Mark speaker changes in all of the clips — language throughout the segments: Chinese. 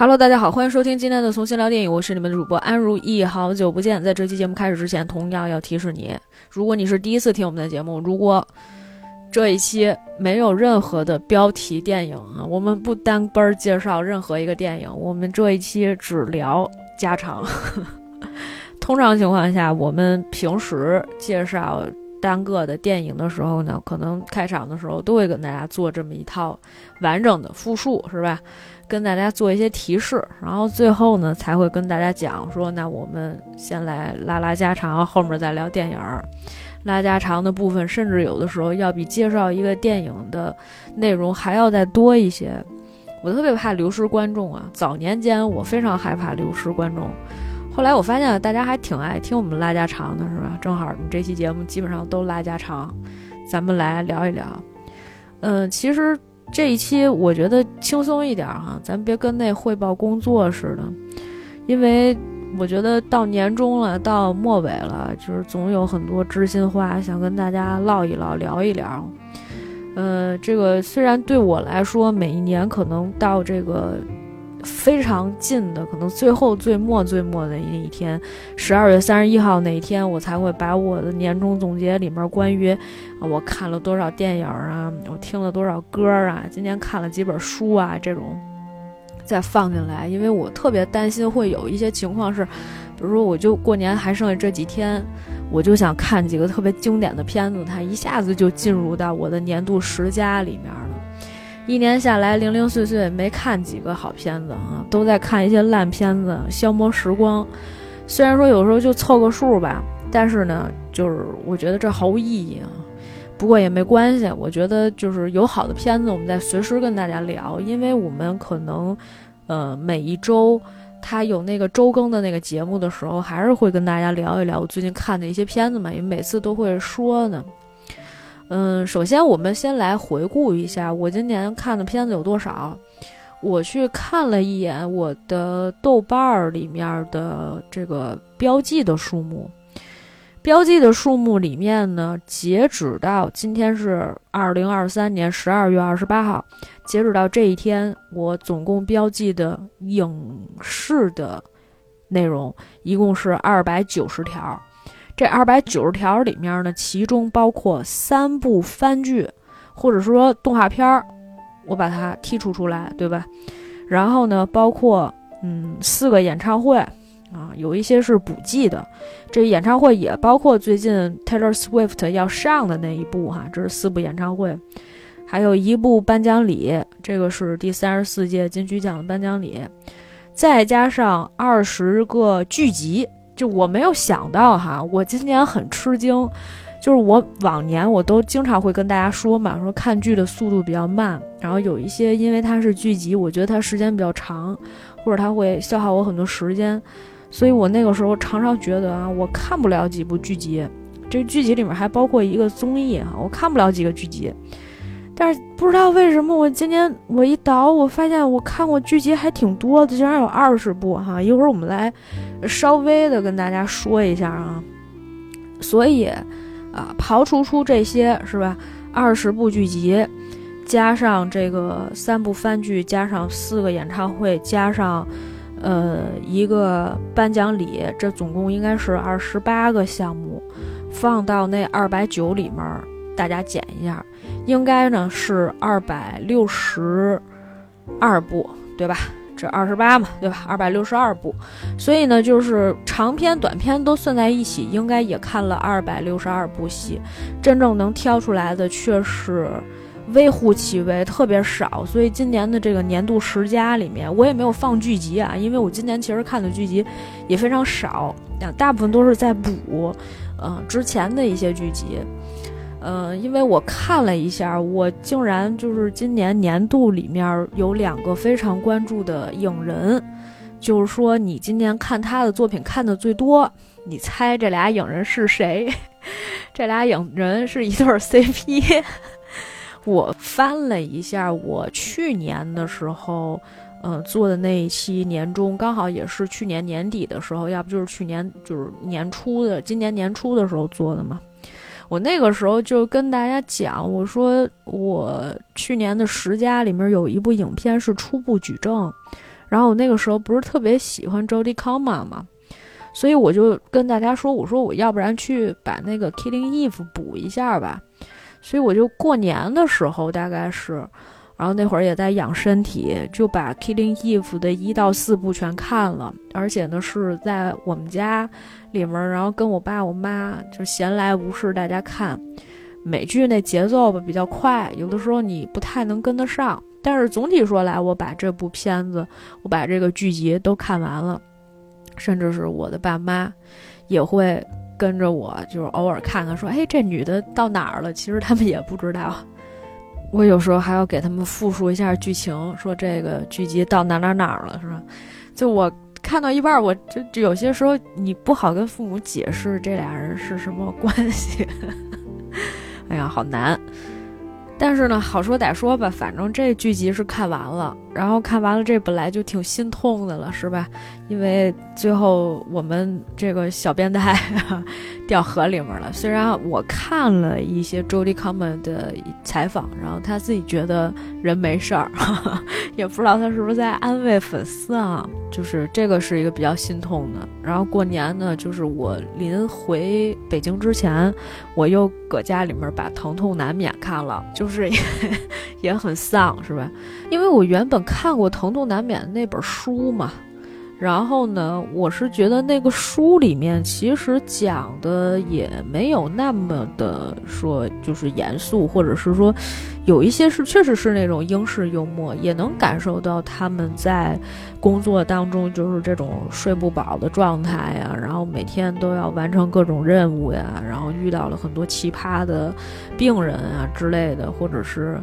Speaker 1: Hello，大家好，欢迎收听今天的从新聊电影，我是你们的主播安如意，好久不见。在这期节目开始之前，同样要提示你，如果你是第一次听我们的节目，如果这一期没有任何的标题电影啊，我们不单奔儿介绍任何一个电影，我们这一期只聊家常。通常情况下，我们平时介绍单个的电影的时候呢，可能开场的时候都会跟大家做这么一套完整的复述，是吧？跟大家做一些提示，然后最后呢才会跟大家讲说，那我们先来拉拉家常，后面再聊电影。拉家常的部分，甚至有的时候要比介绍一个电影的内容还要再多一些。我特别怕流失观众啊！早年间我非常害怕流失观众，后来我发现大家还挺爱听我们拉家常的，是吧？正好我们这期节目基本上都拉家常，咱们来聊一聊。嗯，其实。这一期我觉得轻松一点哈，咱别跟那汇报工作似的，因为我觉得到年终了，到末尾了，就是总有很多知心话想跟大家唠一唠、聊一聊。呃，这个虽然对我来说，每一年可能到这个。非常近的，可能最后最末最末的那一天，十二月三十一号那一天，我才会把我的年终总结里面关于我看了多少电影啊，我听了多少歌啊，今天看了几本书啊这种再放进来，因为我特别担心会有一些情况是，比如说我就过年还剩下这几天，我就想看几个特别经典的片子，它一下子就进入到我的年度十佳里面了。一年下来，零零碎碎没看几个好片子啊，都在看一些烂片子，消磨时光。虽然说有时候就凑个数吧，但是呢，就是我觉得这毫无意义啊。不过也没关系，我觉得就是有好的片子，我们再随时跟大家聊，因为我们可能，呃，每一周他有那个周更的那个节目的时候，还是会跟大家聊一聊我最近看的一些片子嘛，因为每次都会说呢。嗯，首先我们先来回顾一下我今年看的片子有多少。我去看了一眼我的豆瓣儿里面的这个标记的数目，标记的数目里面呢，截止到今天是二零二三年十二月二十八号，截止到这一天，我总共标记的影视的内容一共是二百九十条。这二百九十条里面呢，其中包括三部番剧，或者说动画片儿，我把它剔除出来，对吧？然后呢，包括嗯四个演唱会啊，有一些是补记的。这演唱会也包括最近 Taylor Swift 要上的那一部哈，这是四部演唱会，还有一部颁奖礼，这个是第三十四届金曲奖的颁奖礼，再加上二十个剧集。就我没有想到哈，我今年很吃惊，就是我往年我都经常会跟大家说嘛，说看剧的速度比较慢，然后有一些因为它是剧集，我觉得它时间比较长，或者它会消耗我很多时间，所以我那个时候常常觉得啊，我看不了几部剧集，这个剧集里面还包括一个综艺哈，我看不了几个剧集。但是不知道为什么，我今天我一倒，我发现我看过剧集还挺多的，竟然有二十部哈！一会儿我们来稍微的跟大家说一下啊。所以啊，刨除出这些是吧？二十部剧集，加上这个三部番剧，加上四个演唱会，加上呃一个颁奖礼，这总共应该是二十八个项目，放到那二百九里面，大家减一下。应该呢是二百六十二部，对吧？这二十八嘛，对吧？二百六十二部，所以呢，就是长篇、短篇都算在一起，应该也看了二百六十二部戏。真正能挑出来的却是微乎其微，特别少。所以今年的这个年度十佳里面，我也没有放剧集啊，因为我今年其实看的剧集也非常少，大部分都是在补，嗯，之前的一些剧集。嗯，因为我看了一下，我竟然就是今年年度里面有两个非常关注的影人，就是说你今年看他的作品看的最多，你猜这俩影人是谁？这俩影人是一对 CP。我翻了一下，我去年的时候，嗯，做的那一期年终，刚好也是去年年底的时候，要不就是去年就是年初的，今年年初的时候做的嘛。我那个时候就跟大家讲，我说我去年的十佳里面有一部影片是初步举证，然后我那个时候不是特别喜欢 Jodie Coma 嘛，所以我就跟大家说，我说我要不然去把那个 Killing Eve 补一下吧。所以我就过年的时候大概是，然后那会儿也在养身体，就把 Killing Eve 的一到四部全看了，而且呢是在我们家里面，然后跟我爸我妈就闲来无事大家看。美剧那节奏吧比较快，有的时候你不太能跟得上。但是总体说来，我把这部片子，我把这个剧集都看完了，甚至是我的爸妈也会跟着我，就是偶尔看看，说：“哎，这女的到哪儿了？”其实他们也不知道。我有时候还要给他们复述一下剧情，说这个剧集到哪哪哪儿了，是吧？就我看到一半，我就就有些时候你不好跟父母解释这俩人是什么关系。哎呀，好难！但是呢，好说歹说吧，反正这剧集是看完了，然后看完了这本来就挺心痛的了，是吧？因为最后我们这个小变态 掉河里面了。虽然我看了一些 Jodie Comer 的采访，然后他自己觉得人没事儿，也不知道他是不是在安慰粉丝啊。就是这个是一个比较心痛的。然后过年呢，就是我临回北京之前，我又搁家里面把《疼痛难免》看了，就是也 也很丧，是吧？因为我原本看过《疼痛难免》那本书嘛。然后呢，我是觉得那个书里面其实讲的也没有那么的说就是严肃，或者是说有一些是确实是那种英式幽默，也能感受到他们在工作当中就是这种睡不饱的状态呀，然后每天都要完成各种任务呀，然后遇到了很多奇葩的病人啊之类的，或者是。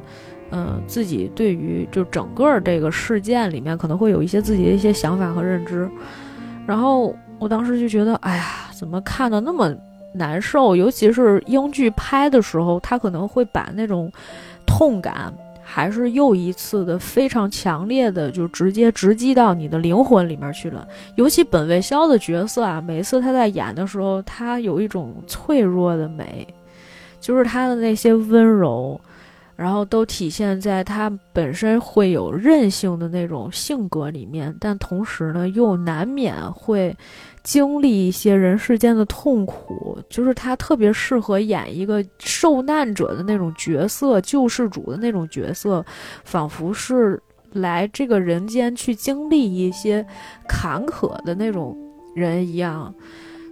Speaker 1: 嗯，自己对于就整个这个事件里面可能会有一些自己的一些想法和认知，然后我当时就觉得，哎呀，怎么看的那么难受？尤其是英剧拍的时候，他可能会把那种痛感还是又一次的非常强烈的，就直接直击到你的灵魂里面去了。尤其本卫肖的角色啊，每次他在演的时候，他有一种脆弱的美，就是他的那些温柔。然后都体现在他本身会有韧性的那种性格里面，但同时呢，又难免会经历一些人世间的痛苦。就是他特别适合演一个受难者的那种角色，救世主的那种角色，仿佛是来这个人间去经历一些坎坷的那种人一样。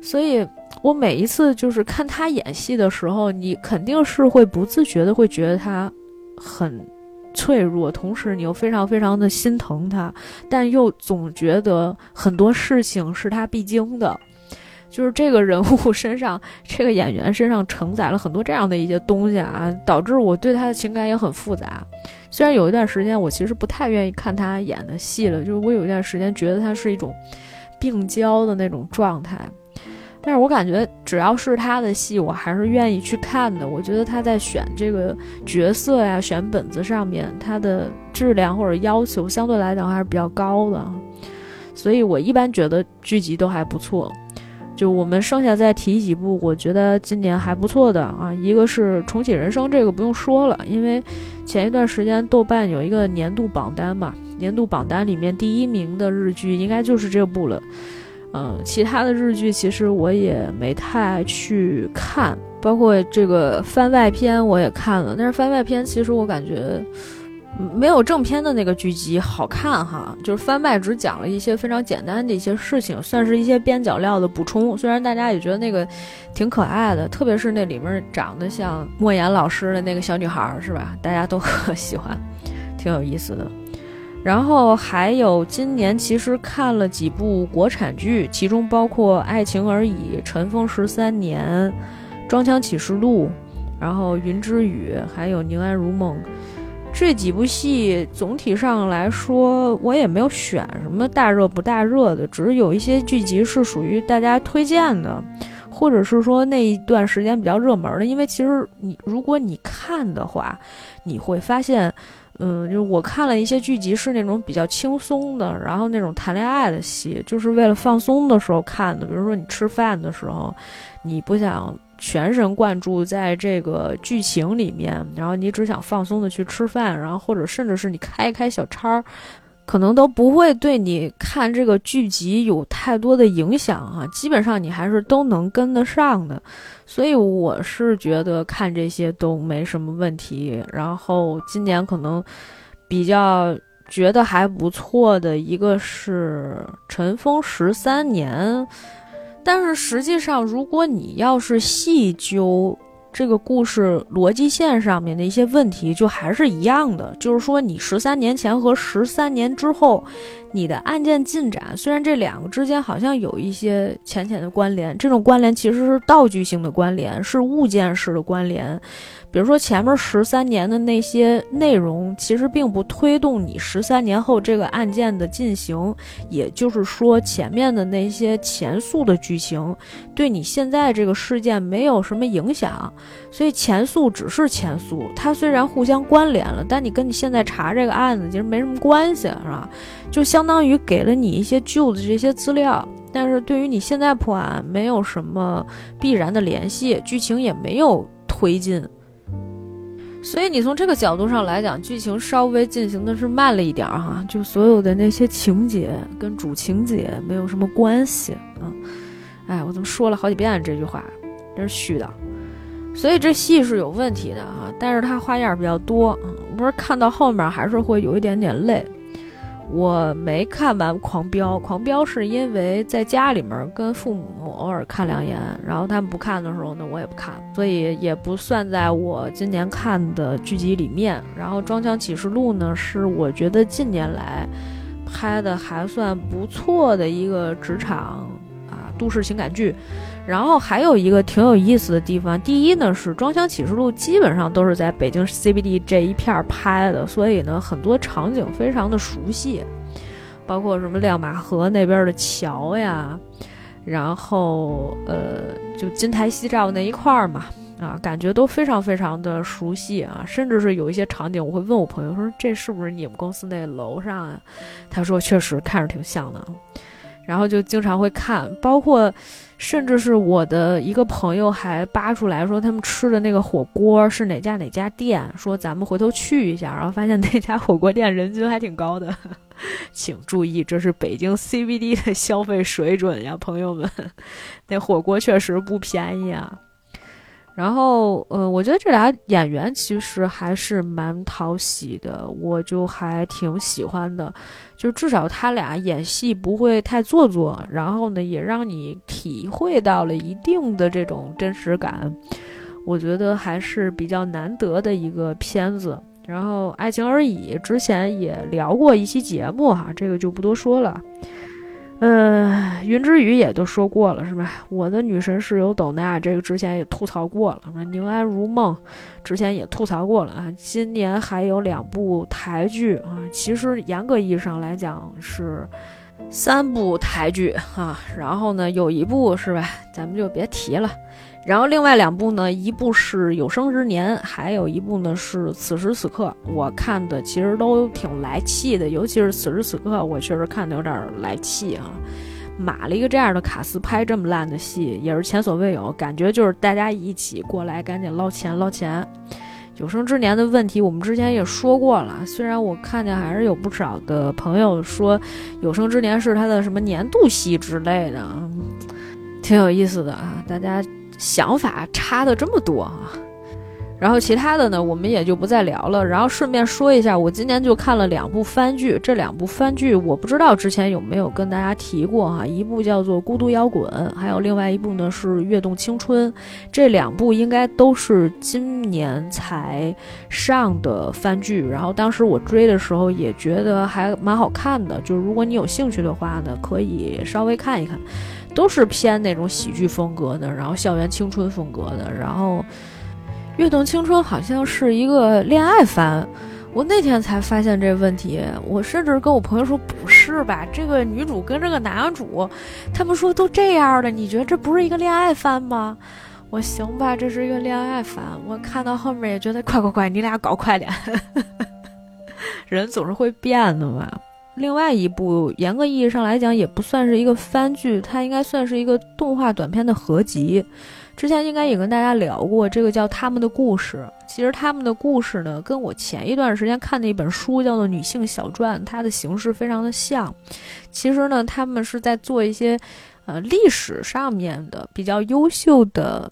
Speaker 1: 所以我每一次就是看他演戏的时候，你肯定是会不自觉的会觉得他很脆弱，同时你又非常非常的心疼他，但又总觉得很多事情是他必经的，就是这个人物身上，这个演员身上承载了很多这样的一些东西啊，导致我对他的情感也很复杂。虽然有一段时间我其实不太愿意看他演的戏了，就是我有一段时间觉得他是一种病娇的那种状态。但是我感觉只要是他的戏，我还是愿意去看的。我觉得他在选这个角色呀、选本子上面，他的质量或者要求相对来讲还是比较高的，所以我一般觉得剧集都还不错。就我们剩下再提几部，我觉得今年还不错的啊，一个是《重启人生》，这个不用说了，因为前一段时间豆瓣有一个年度榜单嘛，年度榜单里面第一名的日剧应该就是这部了。嗯，其他的日剧其实我也没太去看，包括这个番外篇我也看了，但是番外篇其实我感觉没有正片的那个剧集好看哈。就是番外只讲了一些非常简单的一些事情，算是一些边角料的补充。虽然大家也觉得那个挺可爱的，特别是那里面长得像莫言老师的那个小女孩，是吧？大家都很 喜欢，挺有意思的。然后还有今年其实看了几部国产剧，其中包括《爱情而已》《尘封十三年》《装腔启示录》，然后《云之羽》，还有《宁安如梦》这几部戏。总体上来说，我也没有选什么大热不大热的，只是有一些剧集是属于大家推荐的，或者是说那一段时间比较热门的。因为其实你如果你看的话，你会发现。嗯，就是我看了一些剧集，是那种比较轻松的，然后那种谈恋爱的戏，就是为了放松的时候看的。比如说你吃饭的时候，你不想全神贯注在这个剧情里面，然后你只想放松的去吃饭，然后或者甚至是你开一开小差儿，可能都不会对你看这个剧集有太多的影响啊，基本上你还是都能跟得上的，所以我是觉得看这些都没什么问题。然后今年可能比较觉得还不错的一个是《尘封十三年》，但是实际上如果你要是细究，这个故事逻辑线上面的一些问题就还是一样的，就是说你十三年前和十三年之后，你的案件进展虽然这两个之间好像有一些浅浅的关联，这种关联其实是道具性的关联，是物件式的关联。比如说前面十三年的那些内容，其实并不推动你十三年后这个案件的进行，也就是说前面的那些前述的剧情，对你现在这个事件没有什么影响。所以前述只是前述，它虽然互相关联了，但你跟你现在查这个案子其实没什么关系，是吧？就相当于给了你一些旧的这些资料，但是对于你现在破案没有什么必然的联系，剧情也没有推进。所以你从这个角度上来讲，剧情稍微进行的是慢了一点儿哈，就所有的那些情节跟主情节没有什么关系啊。哎，我怎么说了好几遍这句话，真是虚的。所以这戏是有问题的哈，但是它花样比较多，不是看到后面还是会有一点点累。我没看完《狂飙》，《狂飙》是因为在家里面跟父母偶尔看两眼，然后他们不看的时候呢，我也不看，所以也不算在我今年看的剧集里面。然后《装腔启示录》呢，是我觉得近年来拍的还算不错的一个职场啊都市情感剧。然后还有一个挺有意思的地方，第一呢是《装箱启示录》基本上都是在北京 CBD 这一片拍的，所以呢很多场景非常的熟悉，包括什么亮马河那边的桥呀，然后呃就金台夕照那一块儿嘛，啊感觉都非常非常的熟悉啊，甚至是有一些场景我会问我朋友说这是不是你们公司那楼上啊？他说确实看着挺像的，然后就经常会看，包括。甚至是我的一个朋友还扒出来说，他们吃的那个火锅是哪家哪家店，说咱们回头去一下，然后发现那家火锅店人均还挺高的，请注意，这是北京 CBD 的消费水准呀，朋友们，那火锅确实不便宜啊。然后，呃，我觉得这俩演员其实还是蛮讨喜的，我就还挺喜欢的。就至少他俩演戏不会太做作，然后呢，也让你体会到了一定的这种真实感。我觉得还是比较难得的一个片子。然后，《爱情而已》之前也聊过一期节目哈，这个就不多说了。呃，云之羽也都说过了是吧？我的女神室友斗娜，这个之前也吐槽过了。宁安如梦之前也吐槽过了啊。今年还有两部台剧啊，其实严格意义上来讲是三部台剧啊。然后呢，有一部是吧，咱们就别提了。然后另外两部呢，一部是《有生之年》，还有一部呢是《此时此刻》。我看的其实都挺来气的，尤其是《此时此刻》，我确实看的有点来气啊。码了一个这样的卡司拍这么烂的戏，也是前所未有，感觉就是大家一起过来赶紧捞钱捞钱。《有生之年》的问题我们之前也说过了，虽然我看见还是有不少的朋友说《有生之年》是他的什么年度戏之类的，挺有意思的啊，大家。想法差的这么多啊，然后其他的呢，我们也就不再聊了。然后顺便说一下，我今年就看了两部番剧，这两部番剧我不知道之前有没有跟大家提过哈。一部叫做《孤独摇滚》，还有另外一部呢是《跃动青春》。这两部应该都是今年才上的番剧。然后当时我追的时候也觉得还蛮好看的，就是如果你有兴趣的话呢，可以稍微看一看。都是偏那种喜剧风格的，然后校园青春风格的，然后《跃动青春》好像是一个恋爱番，我那天才发现这问题，我甚至跟我朋友说不是吧，这个女主跟这个男主，他们说都这样的，你觉得这不是一个恋爱番吗？我行吧，这是一个恋爱番，我看到后面也觉得快快快，你俩搞快点，人总是会变的嘛。另外一部，严格意义上来讲，也不算是一个番剧，它应该算是一个动画短片的合集，之前应该也跟大家聊过，这个叫《他们的故事》。其实他们的故事呢，跟我前一段时间看的一本书叫做《女性小传》，它的形式非常的像。其实呢，他们是在做一些，呃，历史上面的比较优秀的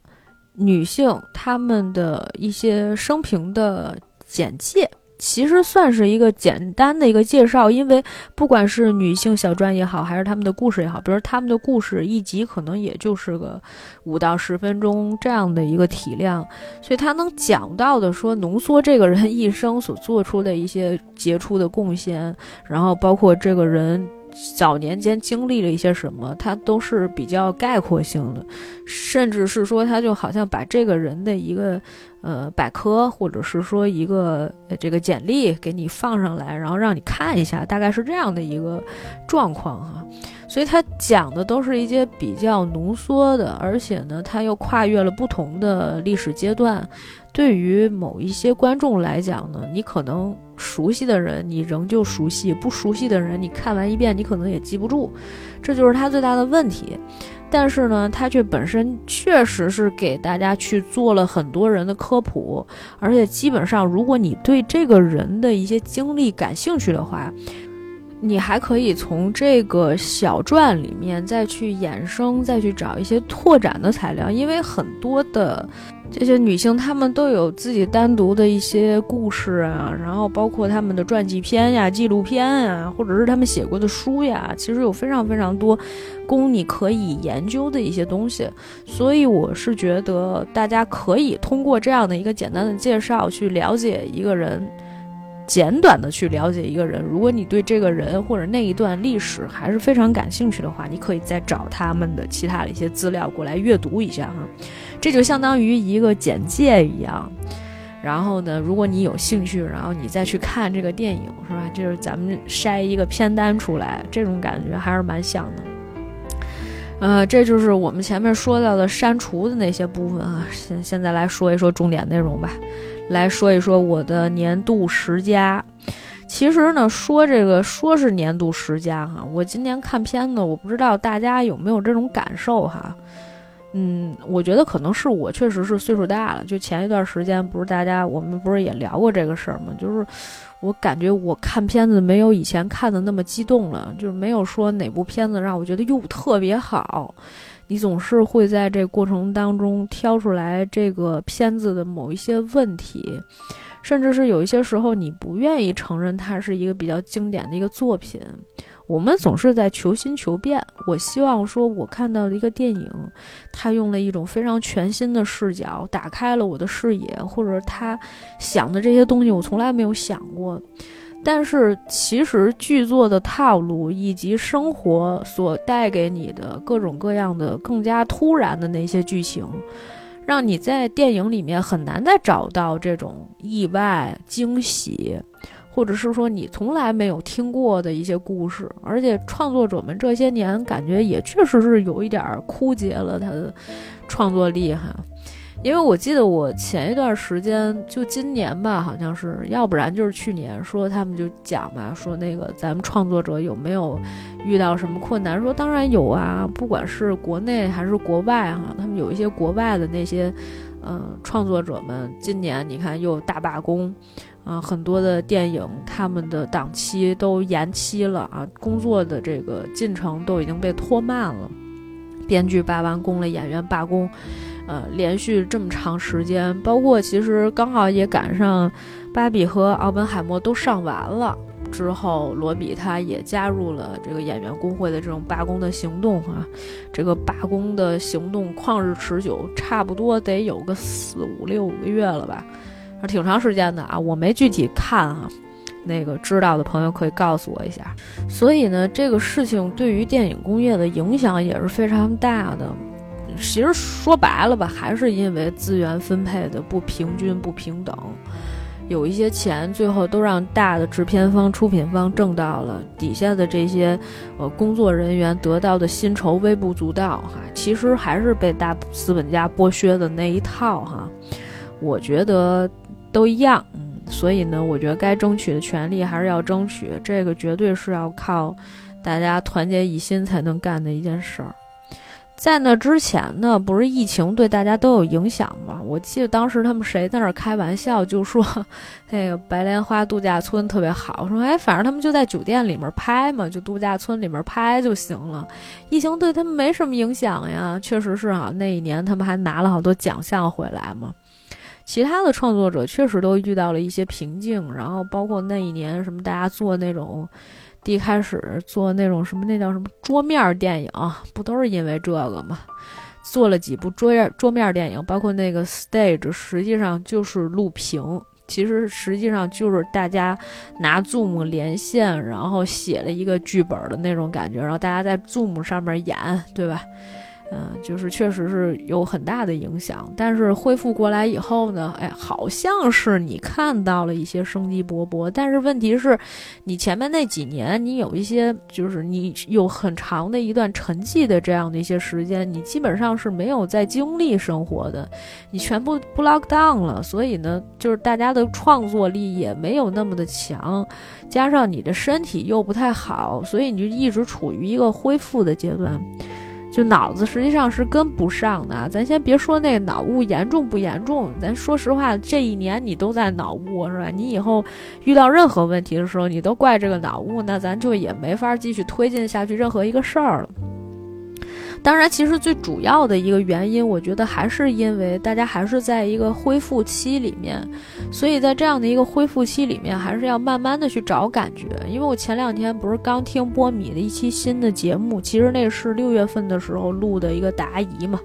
Speaker 1: 女性，她们的一些生平的简介。其实算是一个简单的一个介绍，因为不管是女性小传也好，还是他们的故事也好，比如他们的故事一集可能也就是个五到十分钟这样的一个体量，所以他能讲到的说浓缩这个人一生所做出的一些杰出的贡献，然后包括这个人。早年间经历了一些什么，他都是比较概括性的，甚至是说他就好像把这个人的一个呃百科，或者是说一个这个简历给你放上来，然后让你看一下，大概是这样的一个状况哈。所以他讲的都是一些比较浓缩的，而且呢，他又跨越了不同的历史阶段。对于某一些观众来讲呢，你可能熟悉的人，你仍旧熟悉；不熟悉的人，你看完一遍，你可能也记不住。这就是他最大的问题。但是呢，他却本身确实是给大家去做了很多人的科普，而且基本上，如果你对这个人的一些经历感兴趣的话，你还可以从这个小传里面再去衍生，再去找一些拓展的材料，因为很多的这些女性她们都有自己单独的一些故事啊，然后包括她们的传记片呀、纪录片啊，或者是她们写过的书呀，其实有非常非常多供你可以研究的一些东西。所以我是觉得大家可以通过这样的一个简单的介绍去了解一个人。简短的去了解一个人，如果你对这个人或者那一段历史还是非常感兴趣的话，你可以再找他们的其他的一些资料过来阅读一下哈，这就相当于一个简介一样。然后呢，如果你有兴趣，然后你再去看这个电影，是吧？就是咱们筛一个片单出来，这种感觉还是蛮像的。呃，这就是我们前面说到的删除的那些部分啊。现现在来说一说重点内容吧。来说一说我的年度十佳。其实呢，说这个说是年度十佳哈，我今年看片子，我不知道大家有没有这种感受哈。嗯，我觉得可能是我确实是岁数大了。就前一段时间，不是大家我们不是也聊过这个事儿吗？就是我感觉我看片子没有以前看的那么激动了，就是没有说哪部片子让我觉得哟特别好。你总是会在这过程当中挑出来这个片子的某一些问题，甚至是有一些时候你不愿意承认它是一个比较经典的一个作品。我们总是在求新求变。我希望说，我看到的一个电影，它用了一种非常全新的视角，打开了我的视野，或者他想的这些东西我从来没有想过。但是，其实剧作的套路以及生活所带给你的各种各样的更加突然的那些剧情，让你在电影里面很难再找到这种意外惊喜，或者是说你从来没有听过的一些故事。而且，创作者们这些年感觉也确实是有一点枯竭了他的创作力哈。因为我记得我前一段时间就今年吧，好像是，要不然就是去年，说他们就讲嘛，说那个咱们创作者有没有遇到什么困难？说当然有啊，不管是国内还是国外哈，他们有一些国外的那些，嗯，创作者们，今年你看又大罢工，啊，很多的电影他们的档期都延期了啊，工作的这个进程都已经被拖慢了，编剧罢完工了，演员罢工。呃，连续这么长时间，包括其实刚好也赶上《芭比》和《奥本海默》都上完了之后，罗比他也加入了这个演员工会的这种罢工的行动啊。这个罢工的行动旷日持久，差不多得有个四五六个月了吧，挺长时间的啊。我没具体看啊，那个知道的朋友可以告诉我一下。所以呢，这个事情对于电影工业的影响也是非常大的。其实说白了吧，还是因为资源分配的不平均、不平等，有一些钱最后都让大的制片方、出品方挣到了，底下的这些呃工作人员得到的薪酬微不足道哈。其实还是被大资本家剥削的那一套哈。我觉得都一样，嗯，所以呢，我觉得该争取的权利还是要争取，这个绝对是要靠大家团结一心才能干的一件事儿。在那之前呢，不是疫情对大家都有影响吗？我记得当时他们谁在那儿开玩笑，就说 那个白莲花度假村特别好，说哎，反正他们就在酒店里面拍嘛，就度假村里面拍就行了，疫情对他们没什么影响呀。确实是啊，那一年他们还拿了好多奖项回来嘛。其他的创作者确实都遇到了一些瓶颈，然后包括那一年什么大家做那种。第一开始做那种什么，那叫什么桌面电影，不都是因为这个吗？做了几部桌面桌面电影，包括那个 Stage，实际上就是录屏，其实实际上就是大家拿 Zoom 连线，然后写了一个剧本的那种感觉，然后大家在 Zoom 上面演，对吧？嗯，就是确实是有很大的影响，但是恢复过来以后呢，哎，好像是你看到了一些生机勃勃。但是问题是，你前面那几年，你有一些就是你有很长的一段沉寂的这样的一些时间，你基本上是没有在经历生活的，你全部不 lock down 了，所以呢，就是大家的创作力也没有那么的强，加上你的身体又不太好，所以你就一直处于一个恢复的阶段。就脑子实际上是跟不上的，咱先别说那个脑雾严重不严重，咱说实话，这一年你都在脑雾是吧？你以后遇到任何问题的时候，你都怪这个脑雾，那咱就也没法继续推进下去任何一个事儿了。当然，其实最主要的一个原因，我觉得还是因为大家还是在一个恢复期里面，所以在这样的一个恢复期里面，还是要慢慢的去找感觉。因为我前两天不是刚听波米的一期新的节目，其实那是六月份的时候录的一个答疑嘛。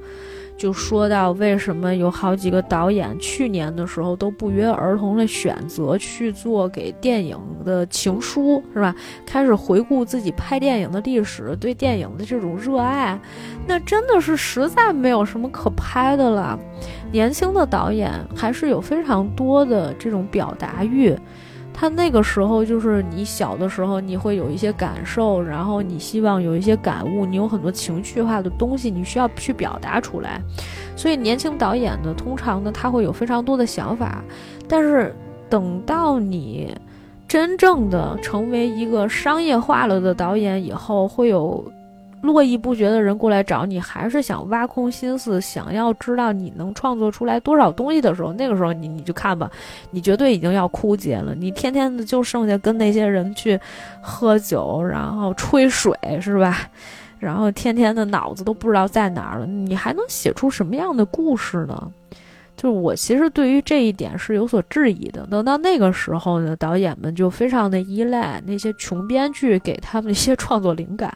Speaker 1: 就说到为什么有好几个导演去年的时候都不约而同的选择去做给电影的情书，是吧？开始回顾自己拍电影的历史，对电影的这种热爱，那真的是实在没有什么可拍的了。年轻的导演还是有非常多的这种表达欲。他那个时候就是你小的时候，你会有一些感受，然后你希望有一些感悟，你有很多情绪化的东西，你需要去表达出来。所以年轻导演呢，通常呢他会有非常多的想法，但是等到你真正的成为一个商业化了的导演以后，会有。络绎不绝的人过来找你，还是想挖空心思，想要知道你能创作出来多少东西的时候，那个时候你你就看吧，你绝对已经要枯竭了。你天天的就剩下跟那些人去喝酒，然后吹水，是吧？然后天天的脑子都不知道在哪儿了，你还能写出什么样的故事呢？就是我其实对于这一点是有所质疑的。等到那个时候呢，导演们就非常的依赖那些穷编剧给他们一些创作灵感。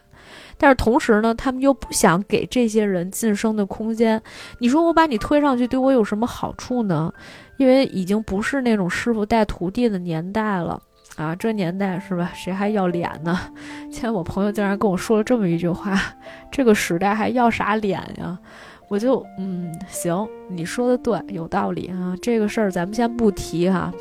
Speaker 1: 但是同时呢，他们又不想给这些人晋升的空间。你说我把你推上去，对我有什么好处呢？因为已经不是那种师傅带徒弟的年代了啊！这年代是吧？谁还要脸呢？前我朋友竟然跟我说了这么一句话：“这个时代还要啥脸呀？”我就嗯，行，你说的对，有道理啊。这个事儿咱们先不提哈。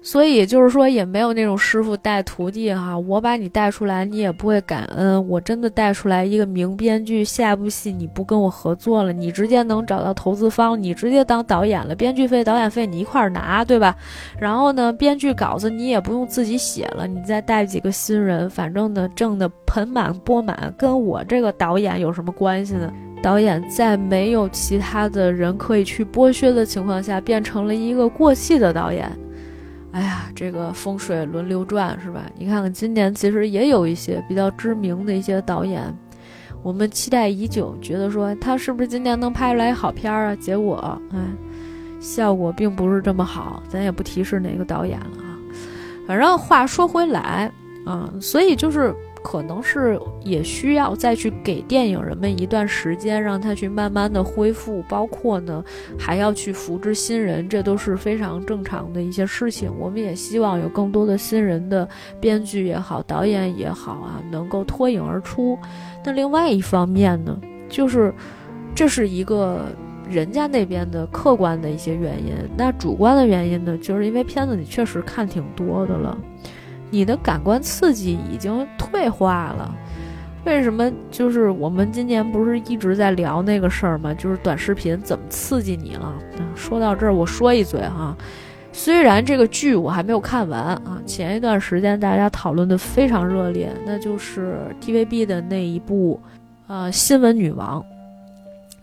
Speaker 1: 所以就是说，也没有那种师傅带徒弟哈。我把你带出来，你也不会感恩。我真的带出来一个名编剧，下部戏你不跟我合作了，你直接能找到投资方，你直接当导演了，编剧费、导演费你一块儿拿，对吧？然后呢，编剧稿子你也不用自己写了，你再带几个新人，反正呢挣得盆满钵满，跟我这个导演有什么关系呢？导演在没有其他的人可以去剥削的情况下，变成了一个过气的导演。哎呀，这个风水轮流转是吧？你看看今年其实也有一些比较知名的一些导演，我们期待已久，觉得说他是不是今年能拍出来好片儿啊？结果，哎，效果并不是这么好。咱也不提示哪个导演了啊。反正话说回来啊，所以就是。可能是也需要再去给电影人们一段时间，让他去慢慢的恢复，包括呢还要去扶植新人，这都是非常正常的一些事情。我们也希望有更多的新人的编剧也好，导演也好啊，能够脱颖而出。那另外一方面呢，就是这是一个人家那边的客观的一些原因，那主观的原因呢，就是因为片子你确实看挺多的了。你的感官刺激已经退化了，为什么？就是我们今年不是一直在聊那个事儿吗？就是短视频怎么刺激你了？说到这儿，我说一嘴哈，虽然这个剧我还没有看完啊，前一段时间大家讨论的非常热烈，那就是 TVB 的那一部，呃，新闻女王。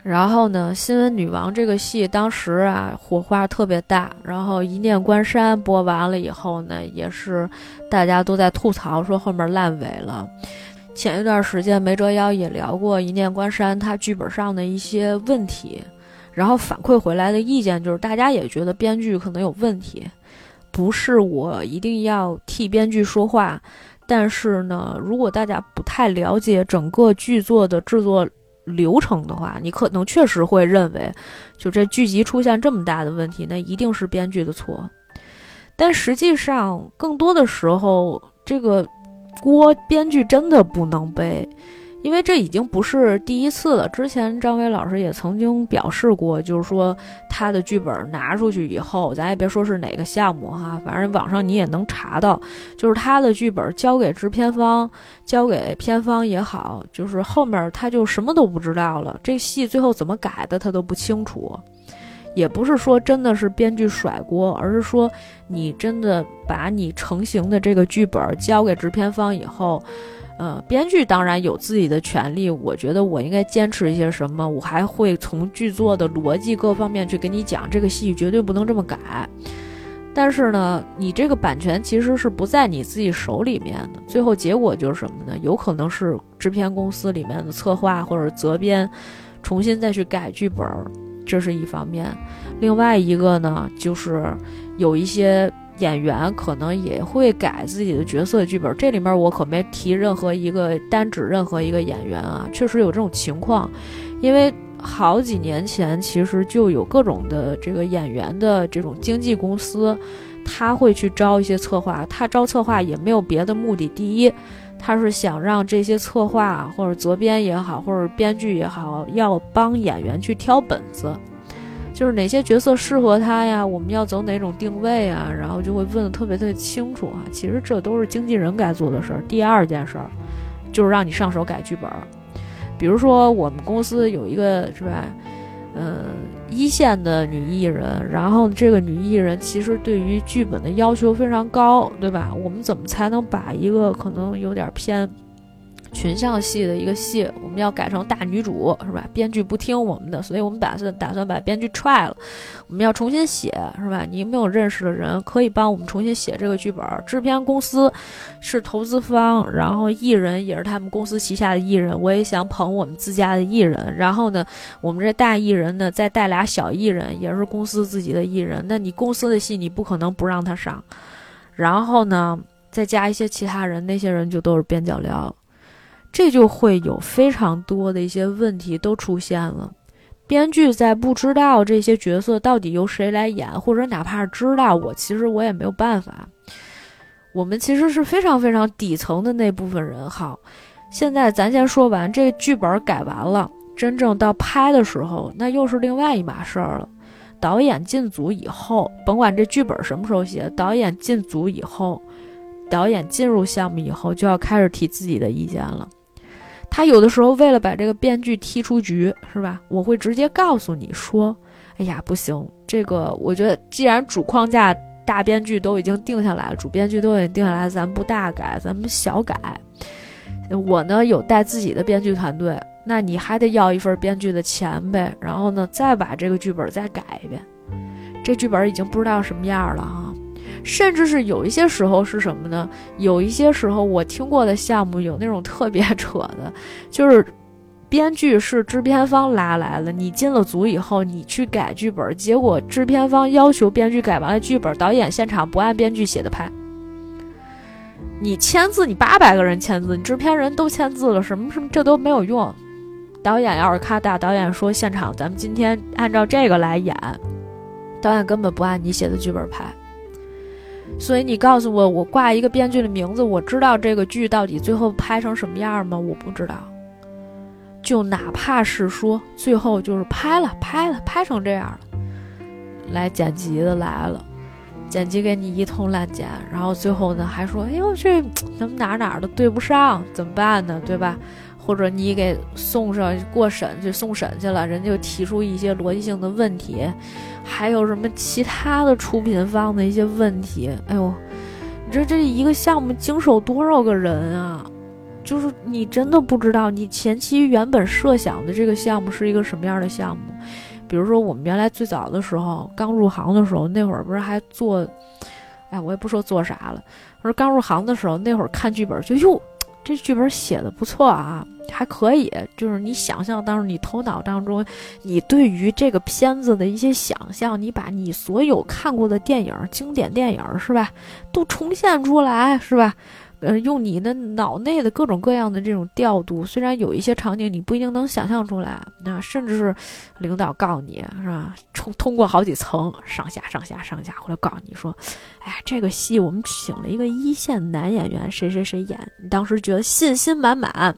Speaker 1: 然后呢，新闻女王这个戏当时啊火花特别大，然后一念关山播完了以后呢，也是大家都在吐槽说后面烂尾了。前一段时间梅哲妖也聊过一念关山他剧本上的一些问题，然后反馈回来的意见就是大家也觉得编剧可能有问题，不是我一定要替编剧说话，但是呢，如果大家不太了解整个剧作的制作。流程的话，你可能确实会认为，就这剧集出现这么大的问题，那一定是编剧的错。但实际上，更多的时候，这个锅编剧真的不能背。因为这已经不是第一次了，之前张伟老师也曾经表示过，就是说他的剧本拿出去以后，咱也别说是哪个项目哈，反正网上你也能查到，就是他的剧本交给制片方、交给片方也好，就是后面他就什么都不知道了，这戏最后怎么改的他都不清楚。也不是说真的是编剧甩锅，而是说你真的把你成型的这个剧本交给制片方以后。呃，编剧当然有自己的权利，我觉得我应该坚持一些什么，我还会从剧作的逻辑各方面去跟你讲，这个戏绝对不能这么改。但是呢，你这个版权其实是不在你自己手里面的，最后结果就是什么呢？有可能是制片公司里面的策划或者责编重新再去改剧本，这是一方面。另外一个呢，就是有一些。演员可能也会改自己的角色剧本，这里面我可没提任何一个单指任何一个演员啊，确实有这种情况，因为好几年前其实就有各种的这个演员的这种经纪公司，他会去招一些策划，他招策划也没有别的目的，第一，他是想让这些策划或者责编也好，或者编剧也好，要帮演员去挑本子。就是哪些角色适合他呀？我们要走哪种定位啊？然后就会问的特别特别清楚啊。其实这都是经纪人该做的事儿。第二件事儿，就是让你上手改剧本。比如说我们公司有一个是吧，嗯，一线的女艺人，然后这个女艺人其实对于剧本的要求非常高，对吧？我们怎么才能把一个可能有点偏。群像戏的一个戏，我们要改成大女主，是吧？编剧不听我们的，所以我们打算打算把编剧踹了。我们要重新写，是吧？你有没有认识的人可以帮我们重新写这个剧本？制片公司是投资方，然后艺人也是他们公司旗下的艺人。我也想捧我们自家的艺人，然后呢，我们这大艺人呢再带俩小艺人，也是公司自己的艺人。那你公司的戏你不可能不让他上，然后呢再加一些其他人，那些人就都是边角料。这就会有非常多的一些问题都出现了。编剧在不知道这些角色到底由谁来演，或者哪怕是知道，我其实我也没有办法。我们其实是非常非常底层的那部分人。好，现在咱先说完，这剧本改完了，真正到拍的时候，那又是另外一码事儿了。导演进组以后，甭管这剧本什么时候写，导演进组以后，导演进入项目以后，就要开始提自己的意见了。他有的时候为了把这个编剧踢出局，是吧？我会直接告诉你说：“哎呀，不行，这个我觉得既然主框架大编剧都已经定下来了，主编剧都已经定下来，咱不大改，咱们小改。我呢有带自己的编剧团队，那你还得要一份编剧的钱呗，然后呢再把这个剧本再改一遍。这剧本已经不知道什么样了啊。”甚至是有一些时候是什么呢？有一些时候我听过的项目有那种特别扯的，就是编剧是制片方拉来了，你进了组以后，你去改剧本，结果制片方要求编剧改完了剧本，导演现场不按编剧写的拍，你签字，你八百个人签字，你制片人都签字了，什么什么这都没有用。导演要是咔大导演说现场咱们今天按照这个来演，导演根本不按你写的剧本拍。所以你告诉我，我挂一个编剧的名字，我知道这个剧到底最后拍成什么样吗？我不知道。就哪怕是说最后就是拍了，拍了，拍成这样了，来剪辑的来了，剪辑给你一通乱剪，然后最后呢还说，哎呦这怎么哪哪的对不上，怎么办呢？对吧？或者你给送上过审去送审去了，人就提出一些逻辑性的问题，还有什么其他的出品方的一些问题？哎呦，你这这一个项目经手多少个人啊？就是你真的不知道你前期原本设想的这个项目是一个什么样的项目。比如说我们原来最早的时候刚入行的时候，那会儿不是还做，哎，我也不说做啥了。我说刚入行的时候，那会儿看剧本就哟，这剧本写的不错啊，还可以。就是你想象当中，你头脑当中，你对于这个片子的一些想象，你把你所有看过的电影、经典电影是吧，都重现出来是吧？呃，用你的脑内的各种各样的这种调度，虽然有一些场景你不一定能想象出来，那甚至是领导告诉你是吧？通通过好几层，上下上下上下，回来告诉你说，哎呀，这个戏我们请了一个一线男演员谁谁谁演，你当时觉得信心满满，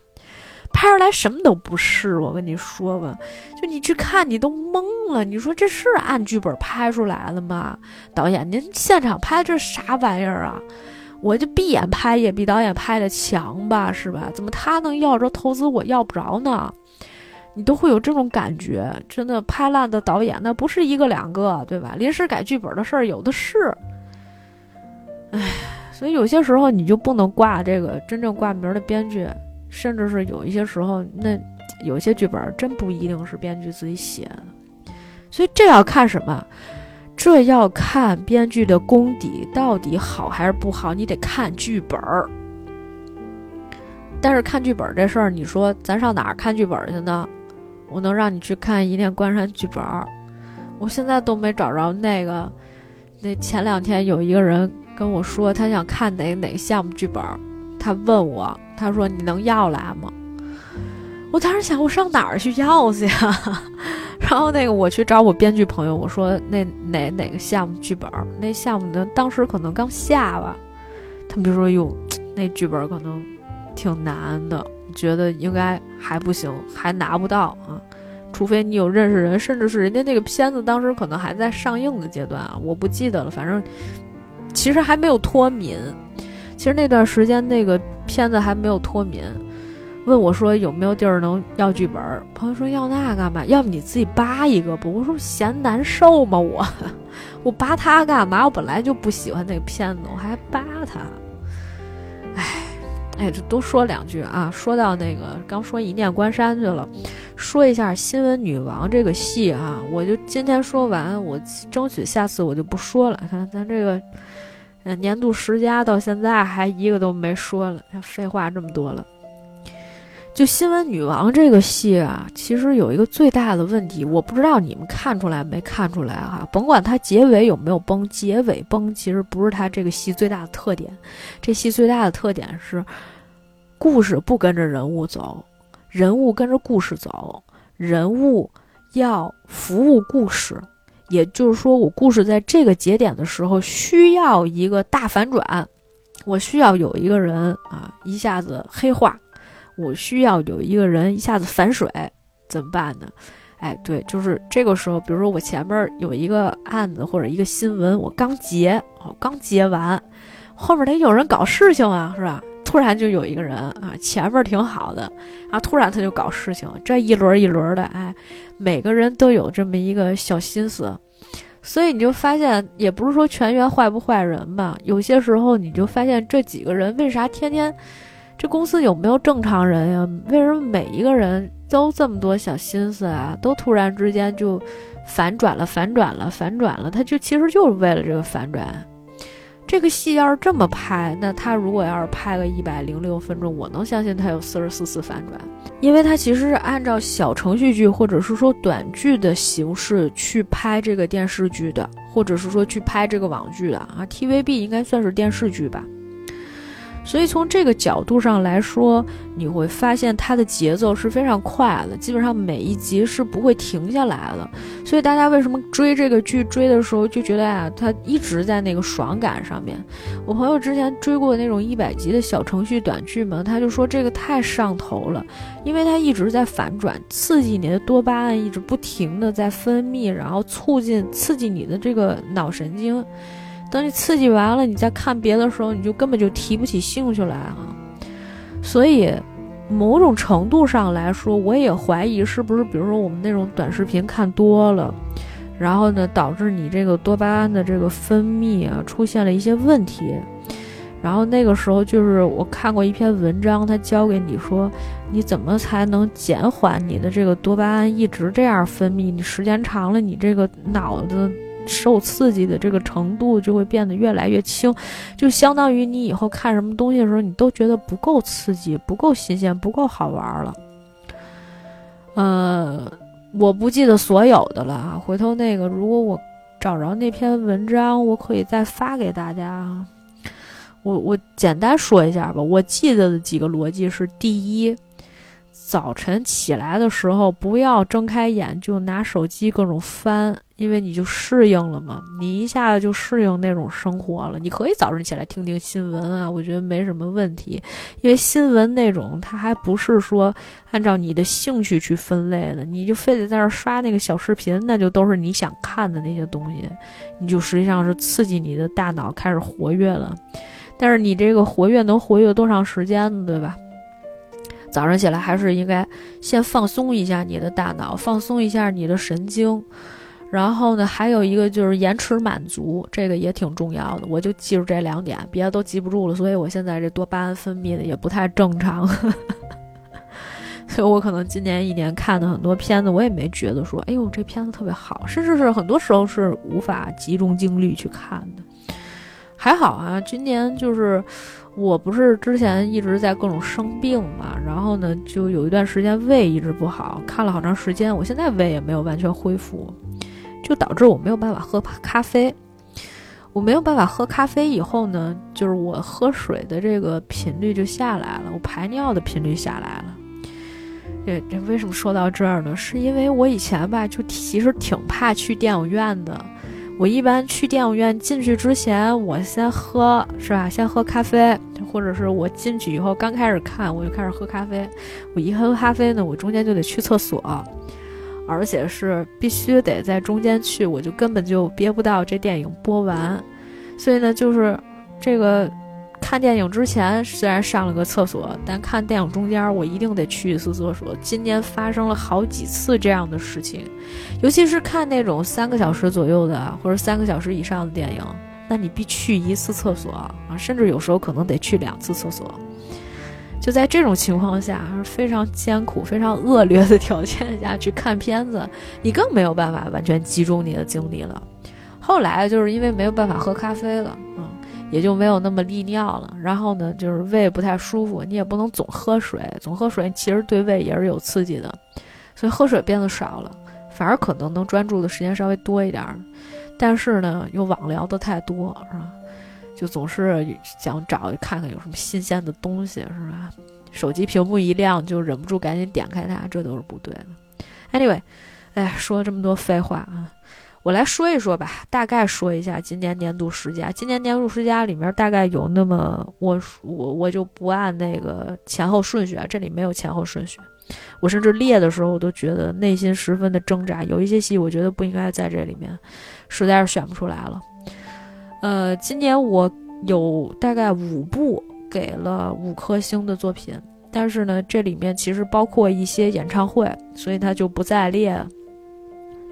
Speaker 1: 拍出来什么都不是。我跟你说吧，就你去看你都懵了，你说这是按剧本拍出来的吗？导演，您现场拍这啥玩意儿啊？我就闭眼拍也比导演拍的强吧，是吧？怎么他能要着投资，我要不着呢？你都会有这种感觉，真的拍烂的导演那不是一个两个，对吧？临时改剧本的事儿有的是。唉，所以有些时候你就不能挂这个真正挂名的编剧，甚至是有一些时候，那有些剧本真不一定是编剧自己写的。所以这要看什么？这要看编剧的功底到底好还是不好，你得看剧本儿。但是看剧本这事儿，你说咱上哪儿看剧本去呢？我能让你去看《一念关山》剧本儿，我现在都没找着那个。那前两天有一个人跟我说，他想看哪哪个项目剧本儿，他问我，他说你能要来吗？我当时想，我上哪儿去要去呀？然后那个我去找我编剧朋友，我说那哪哪个项目剧本，那项目呢？当时可能刚下吧，他们就说哟，那剧本可能挺难的，觉得应该还不行，还拿不到啊，除非你有认识人，甚至是人家那个片子当时可能还在上映的阶段啊，我不记得了，反正其实还没有脱敏，其实那段时间那个片子还没有脱敏。问我说有没有地儿能要剧本？朋友说要那干嘛？要不你自己扒一个不？我说嫌难受吗？我 我扒它干嘛？我本来就不喜欢那个片子，我还扒它。哎哎，这多说两句啊！说到那个刚说一念关山去了，说一下新闻女王这个戏啊，我就今天说完，我争取下次我就不说了。看咱这个年度十佳到现在还一个都没说了，废话这么多了。就《新闻女王》这个戏啊，其实有一个最大的问题，我不知道你们看出来没看出来哈。甭管它结尾有没有崩，结尾崩其实不是它这个戏最大的特点。这戏最大的特点是，故事不跟着人物走，人物跟着故事走，人物要服务故事。也就是说，我故事在这个节点的时候需要一个大反转，我需要有一个人啊一下子黑化。我需要有一个人一下子反水，怎么办呢？哎，对，就是这个时候，比如说我前面有一个案子或者一个新闻，我刚结，哦，刚结完，后面得有人搞事情啊，是吧？突然就有一个人啊，前面挺好的，然后突然他就搞事情，这一轮一轮的，哎，每个人都有这么一个小心思，所以你就发现，也不是说全员坏不坏人吧，有些时候你就发现这几个人为啥天天。这公司有没有正常人呀？为什么每一个人都这么多小心思啊？都突然之间就反转了，反转了，反转了。他就其实就是为了这个反转。这个戏要是这么拍，那他如果要是拍个一百零六分钟，我能相信他有四十四次反转，因为他其实是按照小程序剧或者是说短剧的形式去拍这个电视剧的，或者是说去拍这个网剧的啊。TVB 应该算是电视剧吧。所以从这个角度上来说，你会发现它的节奏是非常快的，基本上每一集是不会停下来的。所以大家为什么追这个剧追的时候就觉得啊，它一直在那个爽感上面。我朋友之前追过那种一百集的小程序短剧嘛，他就说这个太上头了，因为它一直在反转，刺激你的多巴胺一直不停的在分泌，然后促进刺激你的这个脑神经。等你刺激完了，你再看别的时候，你就根本就提不起兴趣来啊。所以，某种程度上来说，我也怀疑是不是，比如说我们那种短视频看多了，然后呢，导致你这个多巴胺的这个分泌啊出现了一些问题。然后那个时候就是我看过一篇文章，他教给你说，你怎么才能减缓你的这个多巴胺一直这样分泌？你时间长了，你这个脑子受刺激的这个程度就会变得越来越轻，就相当于你以后看什么东西的时候，你都觉得不够刺激、不够新鲜、不够好玩了。呃，我不记得所有的了啊，回头那个如果我找着那篇文章，我可以再发给大家啊。我我简单说一下吧，我记得的几个逻辑是：第一，早晨起来的时候不要睁开眼就拿手机各种翻，因为你就适应了嘛，你一下子就适应那种生活了。你可以早晨起来听听新闻啊，我觉得没什么问题，因为新闻那种它还不是说按照你的兴趣去分类的，你就非得在那刷那个小视频，那就都是你想看的那些东西，你就实际上是刺激你的大脑开始活跃了。但是你这个活跃能活跃多长时间呢？对吧？早上起来还是应该先放松一下你的大脑，放松一下你的神经。然后呢，还有一个就是延迟满足，这个也挺重要的。我就记住这两点，别的都记不住了。所以我现在这多巴胺分泌的也不太正常。所以我可能今年一年看的很多片子，我也没觉得说，哎呦，这片子特别好，甚至是很多时候是无法集中精力去看的。还好啊，今年就是我不是之前一直在各种生病嘛，然后呢，就有一段时间胃一直不好，看了好长时间，我现在胃也没有完全恢复，就导致我没有办法喝咖啡。我没有办法喝咖啡以后呢，就是我喝水的这个频率就下来了，我排尿的频率下来了。这这为什么说到这儿呢？是因为我以前吧，就其实挺怕去电影院的。我一般去电影院进去之前，我先喝是吧？先喝咖啡，或者是我进去以后刚开始看，我就开始喝咖啡。我一喝咖啡呢，我中间就得去厕所，而且是必须得在中间去，我就根本就憋不到这电影播完。所以呢，就是这个。看电影之前虽然上了个厕所，但看电影中间我一定得去一次厕所。今年发生了好几次这样的事情，尤其是看那种三个小时左右的或者三个小时以上的电影，那你必去一次厕所啊，甚至有时候可能得去两次厕所。就在这种情况下，非常艰苦、非常恶劣的条件下去看片子，你更没有办法完全集中你的精力了。后来就是因为没有办法喝咖啡了，嗯。也就没有那么利尿了，然后呢，就是胃不太舒服，你也不能总喝水，总喝水其实对胃也是有刺激的，所以喝水变得少了，反而可能能专注的时间稍微多一点，但是呢，又网聊的太多，是吧？就总是想找看看有什么新鲜的东西，是吧？手机屏幕一亮就忍不住赶紧点开它，这都是不对的。Anyway，哎，说这么多废话啊。我来说一说吧，大概说一下今年年度十佳。今年年度十佳里面大概有那么我我我就不按那个前后顺序啊，这里没有前后顺序。我甚至列的时候我都觉得内心十分的挣扎，有一些戏我觉得不应该在这里面，实在是选不出来了。呃，今年我有大概五部给了五颗星的作品，但是呢，这里面其实包括一些演唱会，所以它就不再列。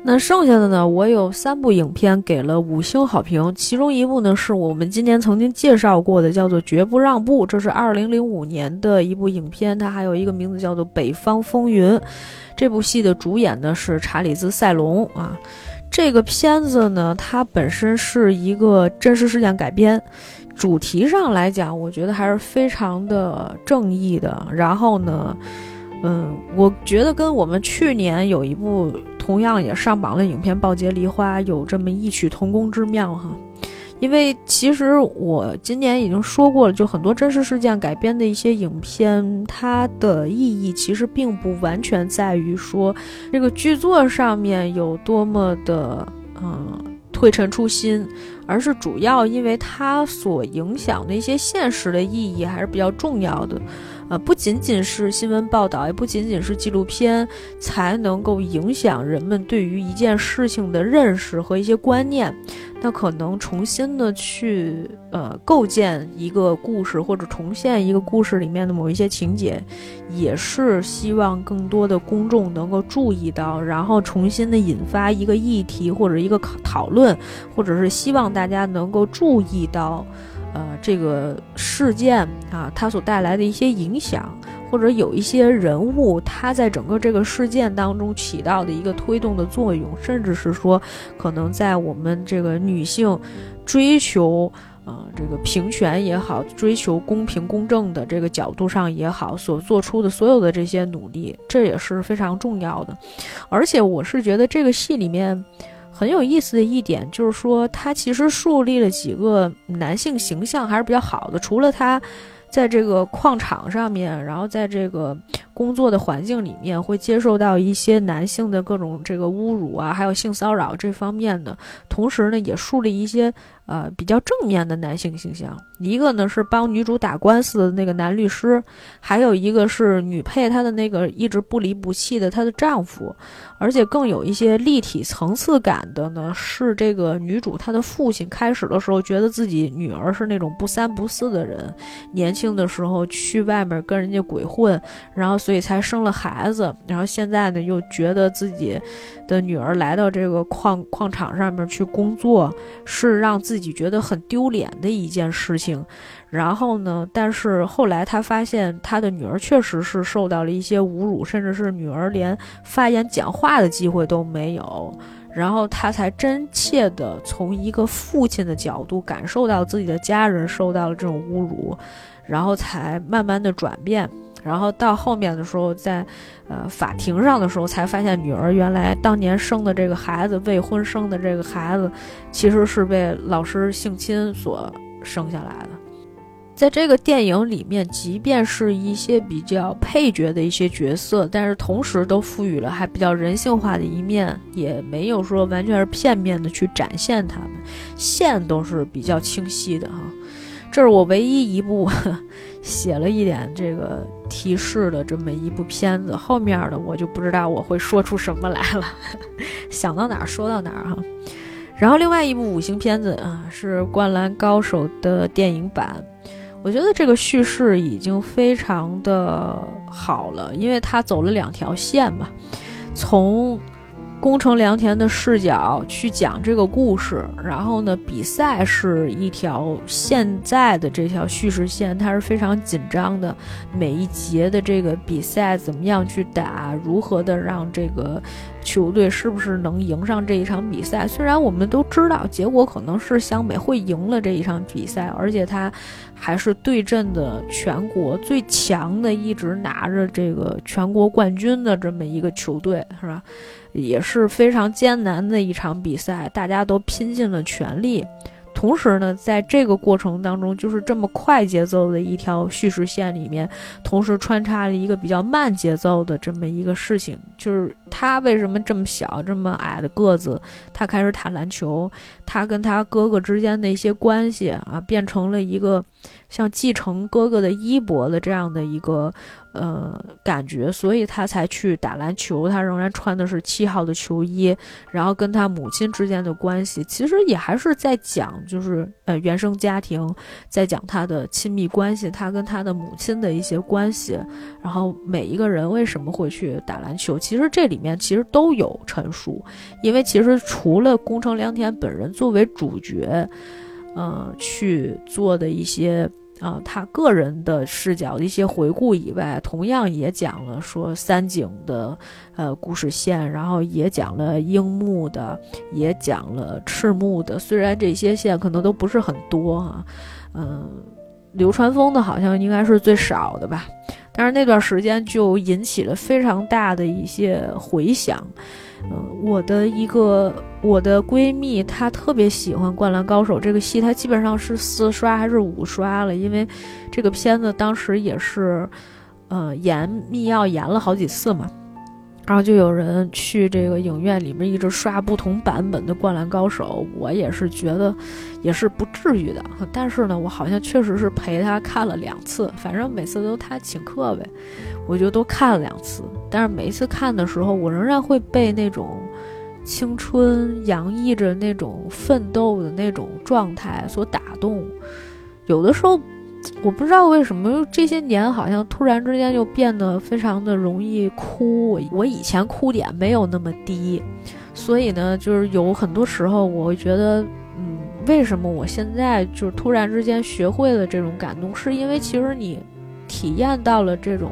Speaker 1: 那剩下的呢？我有三部影片给了五星好评，其中一部呢是我们今年曾经介绍过的，叫做《绝不让步》，这是二零零五年的一部影片，它还有一个名字叫做《北方风云》。这部戏的主演呢是查理兹·塞隆啊。这个片子呢，它本身是一个真实事件改编，主题上来讲，我觉得还是非常的正义的。然后呢，嗯，我觉得跟我们去年有一部。同样也上榜的，影片《暴劫梨花》有这么异曲同工之妙哈，因为其实我今年已经说过了，就很多真实事件改编的一些影片，它的意义其实并不完全在于说这个剧作上面有多么的嗯推陈出新，而是主要因为它所影响的一些现实的意义还是比较重要的。呃，不仅仅是新闻报道，也不仅仅是纪录片，才能够影响人们对于一件事情的认识和一些观念。那可能重新的去呃构建一个故事，或者重现一个故事里面的某一些情节，也是希望更多的公众能够注意到，然后重新的引发一个议题或者一个讨论，或者是希望大家能够注意到。呃这个事件啊，它所带来的一些影响，或者有一些人物他在整个这个事件当中起到的一个推动的作用，甚至是说可能在我们这个女性追求。啊，这个平权也好，追求公平公正的这个角度上也好，所做出的所有的这些努力，这也是非常重要的。而且，我是觉得这个戏里面很有意思的一点，就是说他其实树立了几个男性形象还是比较好的。除了他在这个矿场上面，然后在这个工作的环境里面会接受到一些男性的各种这个侮辱啊，还有性骚扰这方面的，同时呢，也树立一些。呃，比较正面的男性形象，一个呢是帮女主打官司的那个男律师，还有一个是女配她的那个一直不离不弃的她的丈夫，而且更有一些立体层次感的呢是这个女主她的父亲。开始的时候觉得自己女儿是那种不三不四的人，年轻的时候去外面跟人家鬼混，然后所以才生了孩子，然后现在呢又觉得自己的女儿来到这个矿矿场上面去工作是让自己觉得很丢脸的一件事情，然后呢？但是后来他发现他的女儿确实是受到了一些侮辱，甚至是女儿连发言讲话的机会都没有，然后他才真切的从一个父亲的角度感受到自己的家人受到了这种侮辱，然后才慢慢的转变。然后到后面的时候，在，呃，法庭上的时候，才发现女儿原来当年生的这个孩子，未婚生的这个孩子，其实是被老师性侵所生下来的。在这个电影里面，即便是一些比较配角的一些角色，但是同时都赋予了还比较人性化的一面，也没有说完全是片面的去展现他们，线都是比较清晰的哈。这是我唯一一部。写了一点这个提示的这么一部片子，后面的我就不知道我会说出什么来了，想到哪儿说到哪儿哈。然后另外一部五星片子啊是《灌篮高手》的电影版，我觉得这个叙事已经非常的好了，因为它走了两条线嘛，从。宫城良田的视角去讲这个故事，然后呢，比赛是一条现在的这条叙事线，它是非常紧张的。每一节的这个比赛怎么样去打，如何的让这个球队是不是能赢上这一场比赛？虽然我们都知道结果可能是湘北会赢了这一场比赛，而且他还是对阵的全国最强的，一直拿着这个全国冠军的这么一个球队，是吧？也是非常艰难的一场比赛，大家都拼尽了全力。同时呢，在这个过程当中，就是这么快节奏的一条叙事线里面，同时穿插了一个比较慢节奏的这么一个事情，就是他为什么这么小、这么矮的个子，他开始打篮球，他跟他哥哥之间的一些关系啊，变成了一个像继承哥哥的衣钵的这样的一个。呃，感觉，所以他才去打篮球。他仍然穿的是七号的球衣，然后跟他母亲之间的关系，其实也还是在讲，就是呃原生家庭，在讲他的亲密关系，他跟他的母亲的一些关系。然后每一个人为什么会去打篮球，其实这里面其实都有陈述。因为其实除了宫城良田本人作为主角，呃，去做的一些。啊，他个人的视角的一些回顾以外，同样也讲了说三井的呃故事线，然后也讲了樱木的，也讲了赤木的。虽然这些线可能都不是很多哈，嗯，流川枫的好像应该是最少的吧，但是那段时间就引起了非常大的一些回响。嗯，我的一个我的闺蜜，她特别喜欢《灌篮高手》这个戏，她基本上是四刷还是五刷了，因为这个片子当时也是，呃，延密钥延了好几次嘛。然后就有人去这个影院里面一直刷不同版本的《灌篮高手》，我也是觉得也是不至于的。但是呢，我好像确实是陪他看了两次，反正每次都他请客呗，我就都看了两次。但是每一次看的时候，我仍然会被那种青春洋溢着那种奋斗的那种状态所打动，有的时候。我不知道为什么这些年好像突然之间就变得非常的容易哭。我以前哭点没有那么低，所以呢，就是有很多时候我会觉得，嗯，为什么我现在就突然之间学会了这种感动，是因为其实你体验到了这种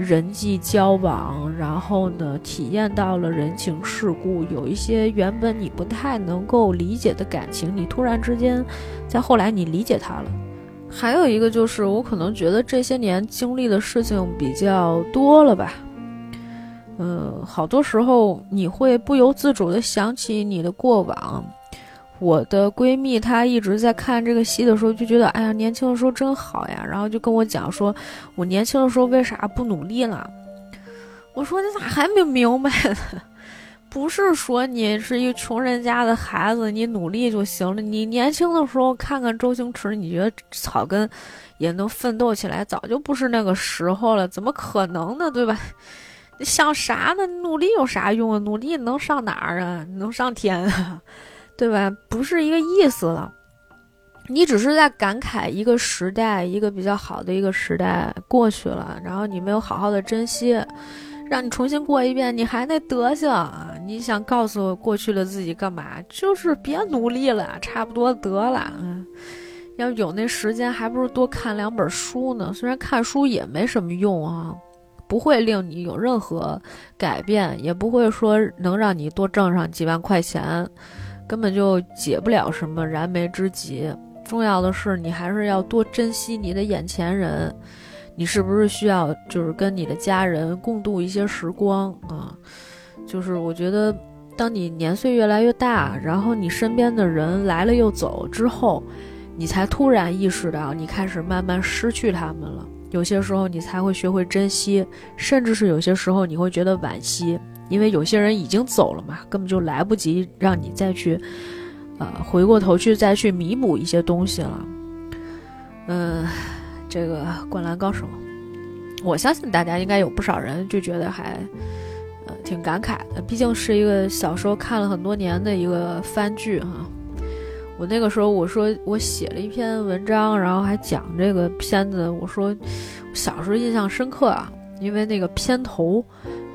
Speaker 1: 人际交往，然后呢，体验到了人情世故，有一些原本你不太能够理解的感情，你突然之间在后来你理解它了。还有一个就是，我可能觉得这些年经历的事情比较多了吧。嗯，好多时候你会不由自主的想起你的过往。我的闺蜜她一直在看这个戏的时候，就觉得哎呀，年轻的时候真好呀，然后就跟我讲说，我年轻的时候为啥不努力了？我说你咋还没明白呢？不是说你是一穷人家的孩子，你努力就行了。你年轻的时候看看周星驰，你觉得草根也能奋斗起来，早就不是那个时候了，怎么可能呢？对吧？你想啥呢？努力有啥用啊？努力能上哪儿啊？能上天啊？对吧？不是一个意思了。你只是在感慨一个时代，一个比较好的一个时代过去了，然后你没有好好的珍惜，让你重新过一遍，你还那德行啊？你想告诉过去的自己干嘛？就是别努力了，差不多得了。嗯，要有那时间，还不如多看两本书呢。虽然看书也没什么用啊。不会令你有任何改变，也不会说能让你多挣上几万块钱，根本就解不了什么燃眉之急。重要的是，你还是要多珍惜你的眼前人。你是不是需要就是跟你的家人共度一些时光啊？就是我觉得，当你年岁越来越大，然后你身边的人来了又走之后，你才突然意识到，你开始慢慢失去他们了。有些时候你才会学会珍惜，甚至是有些时候你会觉得惋惜，因为有些人已经走了嘛，根本就来不及让你再去，呃，回过头去再去弥补一些东西了。嗯，这个《灌篮高手》，我相信大家应该有不少人就觉得还，呃，挺感慨的，毕竟是一个小时候看了很多年的一个番剧哈。我那个时候我说我写了一篇文章，然后还讲这个片子。我说小时候印象深刻啊，因为那个片头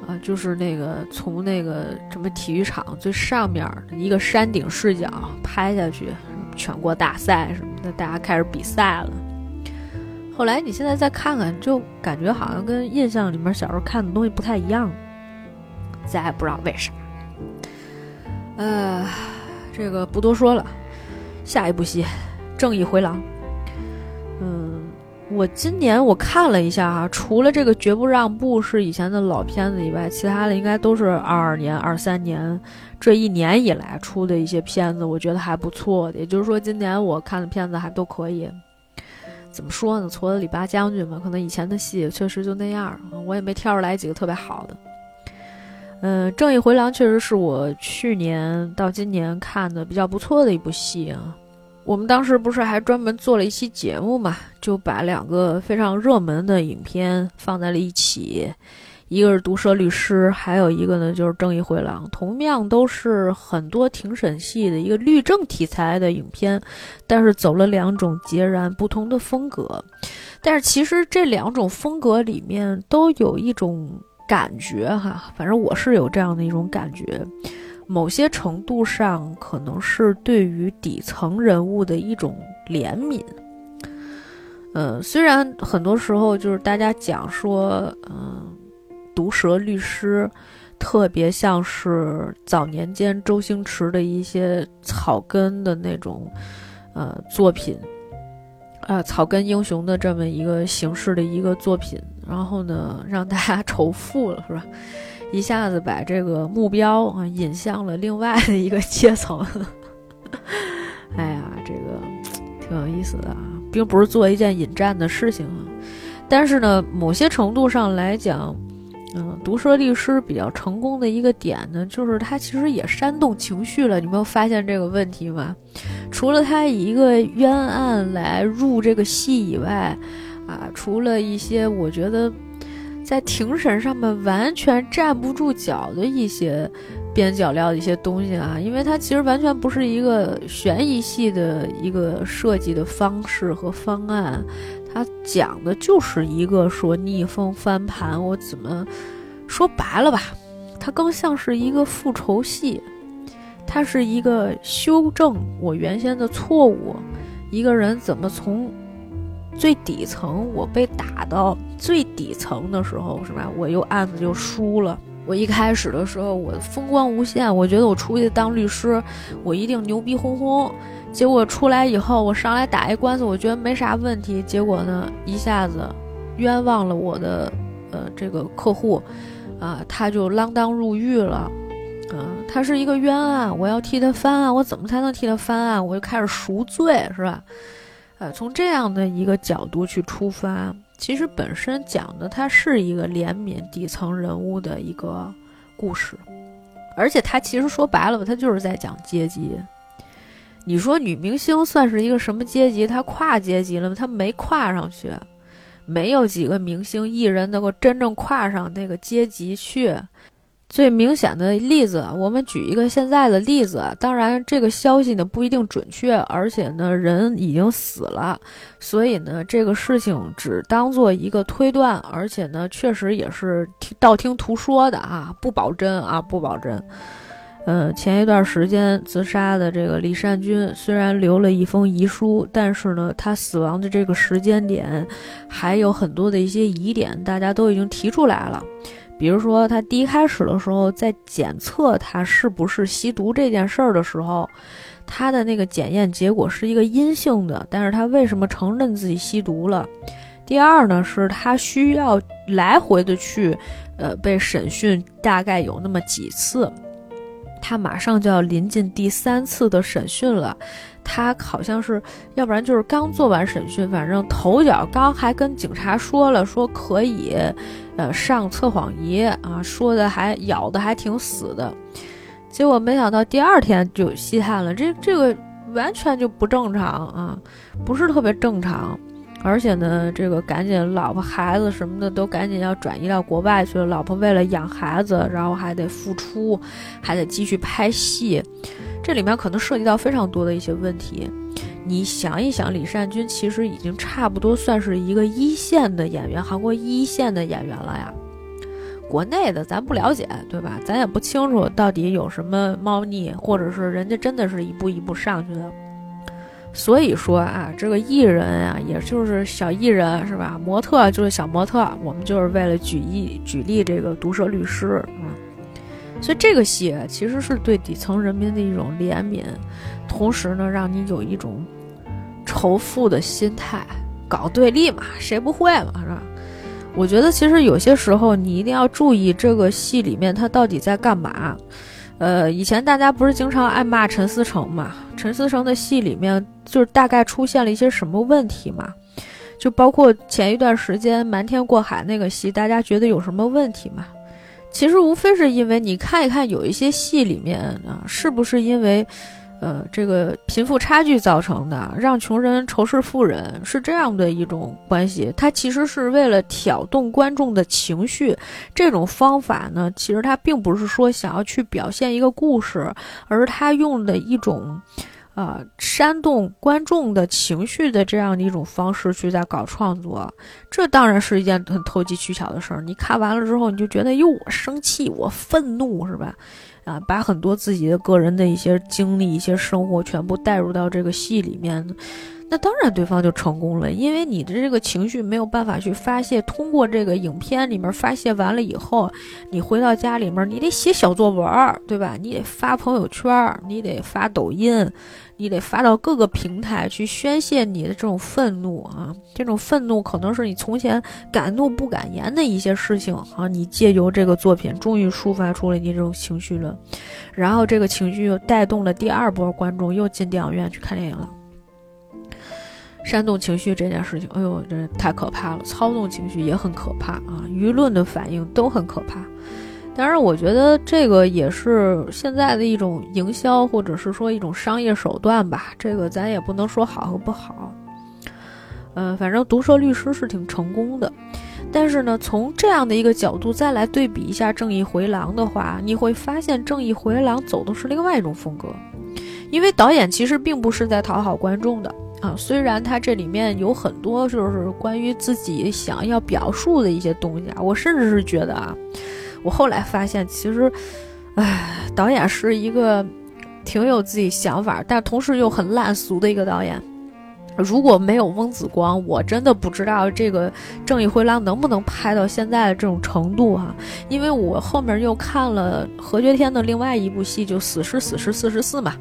Speaker 1: 啊，就是那个从那个什么体育场最上面一个山顶视角拍下去，全国大赛什么的，大家开始比赛了。后来你现在再看看，就感觉好像跟印象里面小时候看的东西不太一样。咱也不知道为啥。呃，这个不多说了。下一部戏，《正义回廊》。嗯，我今年我看了一下啊，除了这个《绝不让步》是以前的老片子以外，其他的应该都是二二年、二三年这一年以来出的一些片子，我觉得还不错的。也就是说，今年我看的片子还都可以。怎么说呢？除了李八将军嘛，可能以前的戏确实就那样，我也没挑出来几个特别好的。嗯，《正义回廊》确实是我去年到今年看的比较不错的一部戏啊。我们当时不是还专门做了一期节目嘛，就把两个非常热门的影片放在了一起，一个是《毒舌律师》，还有一个呢就是《正义回廊》，同样都是很多庭审戏的一个律政题材的影片，但是走了两种截然不同的风格。但是其实这两种风格里面都有一种。感觉哈，反正我是有这样的一种感觉，某些程度上可能是对于底层人物的一种怜悯。呃，虽然很多时候就是大家讲说，嗯，毒舌律师特别像是早年间周星驰的一些草根的那种呃作品，啊，草根英雄的这么一个形式的一个作品。然后呢，让大家仇富了，是吧？一下子把这个目标啊引向了另外的一个阶层。哎呀，这个挺有意思的啊，并不是做一件引战的事情啊。但是呢，某些程度上来讲，嗯，毒舌律师比较成功的一个点呢，就是他其实也煽动情绪了。你没有发现这个问题吗？除了他以一个冤案来入这个戏以外。啊，除了一些我觉得在庭审上面完全站不住脚的一些边角料的一些东西啊，因为它其实完全不是一个悬疑戏的一个设计的方式和方案，它讲的就是一个说逆风翻盘。我怎么说白了吧，它更像是一个复仇戏。它是一个修正我原先的错误。一个人怎么从最底层我被打到最底层的时候，是吧？我又案子就输了。我一开始的时候我风光无限，我觉得我出去当律师，我一定牛逼哄哄。结果出来以后，我上来打一官司，我觉得没啥问题。结果呢，一下子冤枉了我的呃这个客户，啊，他就锒铛入狱了，啊，他是一个冤案，我要替他翻案，我怎么才能替他翻案？我就开始赎罪，是吧？呃，从这样的一个角度去出发，其实本身讲的它是一个怜悯底层人物的一个故事，而且它其实说白了吧，它就是在讲阶级。你说女明星算是一个什么阶级？她跨阶级了吗？她没跨上去，没有几个明星艺人能够真正跨上那个阶级去。最明显的例子，我们举一个现在的例子。当然，这个消息呢不一定准确，而且呢人已经死了，所以呢这个事情只当做一个推断，而且呢确实也是道听途说的啊，不保真啊，不保真。呃，前一段时间自杀的这个李善均，虽然留了一封遗书，但是呢，他死亡的这个时间点还有很多的一些疑点，大家都已经提出来了。比如说，他第一开始的时候在检测他是不是吸毒这件事儿的时候，他的那个检验结果是一个阴性的，但是他为什么承认自己吸毒了？第二呢，是他需要来回的去，呃，被审讯，大概有那么几次。他马上就要临近第三次的审讯了，他好像是，要不然就是刚做完审讯，反正头脚刚还跟警察说了，说可以，呃，上测谎仪啊，说的还咬的还挺死的，结果没想到第二天就吸炭了，这这个完全就不正常啊，不是特别正常。而且呢，这个赶紧老婆孩子什么的都赶紧要转移到国外去了。老婆为了养孩子，然后还得付出，还得继续拍戏，这里面可能涉及到非常多的一些问题。你想一想，李善均其实已经差不多算是一个一线的演员，韩国一线的演员了呀。国内的咱不了解，对吧？咱也不清楚到底有什么猫腻，或者是人家真的是一步一步上去的。所以说啊，这个艺人啊，也就是小艺人是吧？模特就是小模特，我们就是为了举一举例这个毒舌律师啊。所以这个戏其实是对底层人民的一种怜悯，同时呢，让你有一种仇富的心态，搞对立嘛，谁不会嘛，是吧？我觉得其实有些时候你一定要注意这个戏里面他到底在干嘛。呃，以前大家不是经常爱骂陈思诚嘛？陈思诚的戏里面就是大概出现了一些什么问题嘛？就包括前一段时间《瞒天过海》那个戏，大家觉得有什么问题吗？其实无非是因为你看一看有一些戏里面啊，是不是因为？呃，这个贫富差距造成的，让穷人仇视富人是这样的一种关系。它其实是为了挑动观众的情绪。这种方法呢，其实它并不是说想要去表现一个故事，而是他用的一种，呃，煽动观众的情绪的这样的一种方式去在搞创作。这当然是一件很投机取巧的事儿。你看完了之后，你就觉得哟，我生气，我愤怒，是吧？啊，把很多自己的个人的一些经历、一些生活全部带入到这个戏里面，那当然对方就成功了，因为你的这个情绪没有办法去发泄，通过这个影片里面发泄完了以后，你回到家里面，你得写小作文，对吧？你得发朋友圈，你得发抖音。你得发到各个平台去宣泄你的这种愤怒啊！这种愤怒可能是你从前敢怒不敢言的一些事情啊！你借由这个作品，终于抒发出了你这种情绪了，然后这个情绪又带动了第二波观众又进电影院去看电影了。煽动情绪这件事情，哎呦，这太可怕了！操纵情绪也很可怕啊！舆论的反应都很可怕。当然，我觉得这个也是现在的一种营销，或者是说一种商业手段吧。这个咱也不能说好和不好。嗯，反正毒舌律师是挺成功的。但是呢，从这样的一个角度再来对比一下《正义回廊》的话，你会发现《正义回廊》走的是另外一种风格。因为导演其实并不是在讨好观众的啊，虽然他这里面有很多就是关于自己想要表述的一些东西啊，我甚至是觉得啊。我后来发现，其实，唉，导演是一个挺有自己想法，但同时又很烂俗的一个导演。如果没有翁子光，我真的不知道这个《正义回廊》能不能拍到现在的这种程度哈。因为我后面又看了何觉天的另外一部戏，就《死尸死尸四十四》嘛。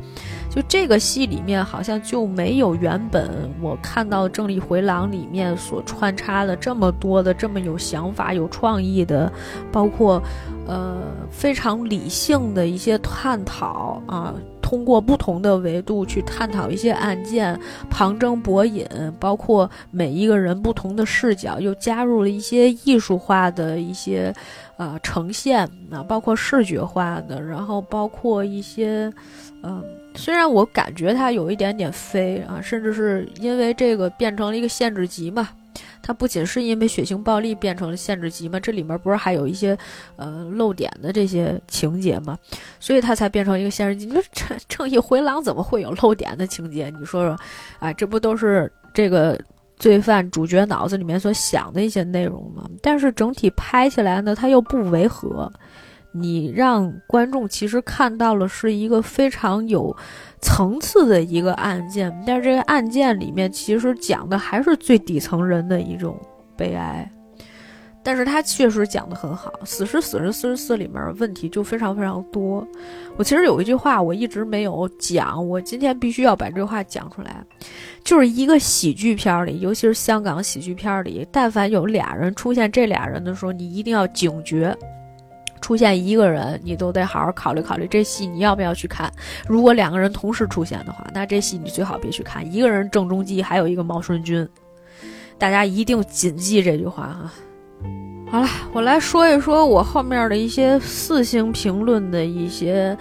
Speaker 1: 就这个戏里面好像就没有原本我看到《正义回廊》里面所穿插的这么多的这么有想法、有创意的，包括呃非常理性的一些探讨啊。通过不同的维度去探讨一些案件，旁征博引，包括每一个人不同的视角，又加入了一些艺术化的一些，呃，呈现啊，包括视觉化的，然后包括一些，嗯，虽然我感觉它有一点点飞啊，甚至是因为这个变成了一个限制级嘛。它不仅是因为血腥暴力变成了限制级嘛，这里面不是还有一些，呃，漏点的这些情节嘛，所以它才变成一个限制级。你说正正义回廊怎么会有漏点的情节？你说说，啊，这不都是这个罪犯主角脑子里面所想的一些内容吗？但是整体拍起来呢，它又不违和。你让观众其实看到了是一个非常有层次的一个案件，但是这个案件里面其实讲的还是最底层人的一种悲哀，但是他确实讲得很好。死尸死人四十四里面问题就非常非常多。我其实有一句话我一直没有讲，我今天必须要把这句话讲出来，就是一个喜剧片里，尤其是香港喜剧片里，但凡有俩人出现这俩人的时候，你一定要警觉。出现一个人，你都得好好考虑考虑这戏你要不要去看。如果两个人同时出现的话，那这戏你最好别去看。一个人郑中基，还有一个毛舜筠，大家一定谨记这句话哈。好了，我来说一说我后面的一些四星评论的一些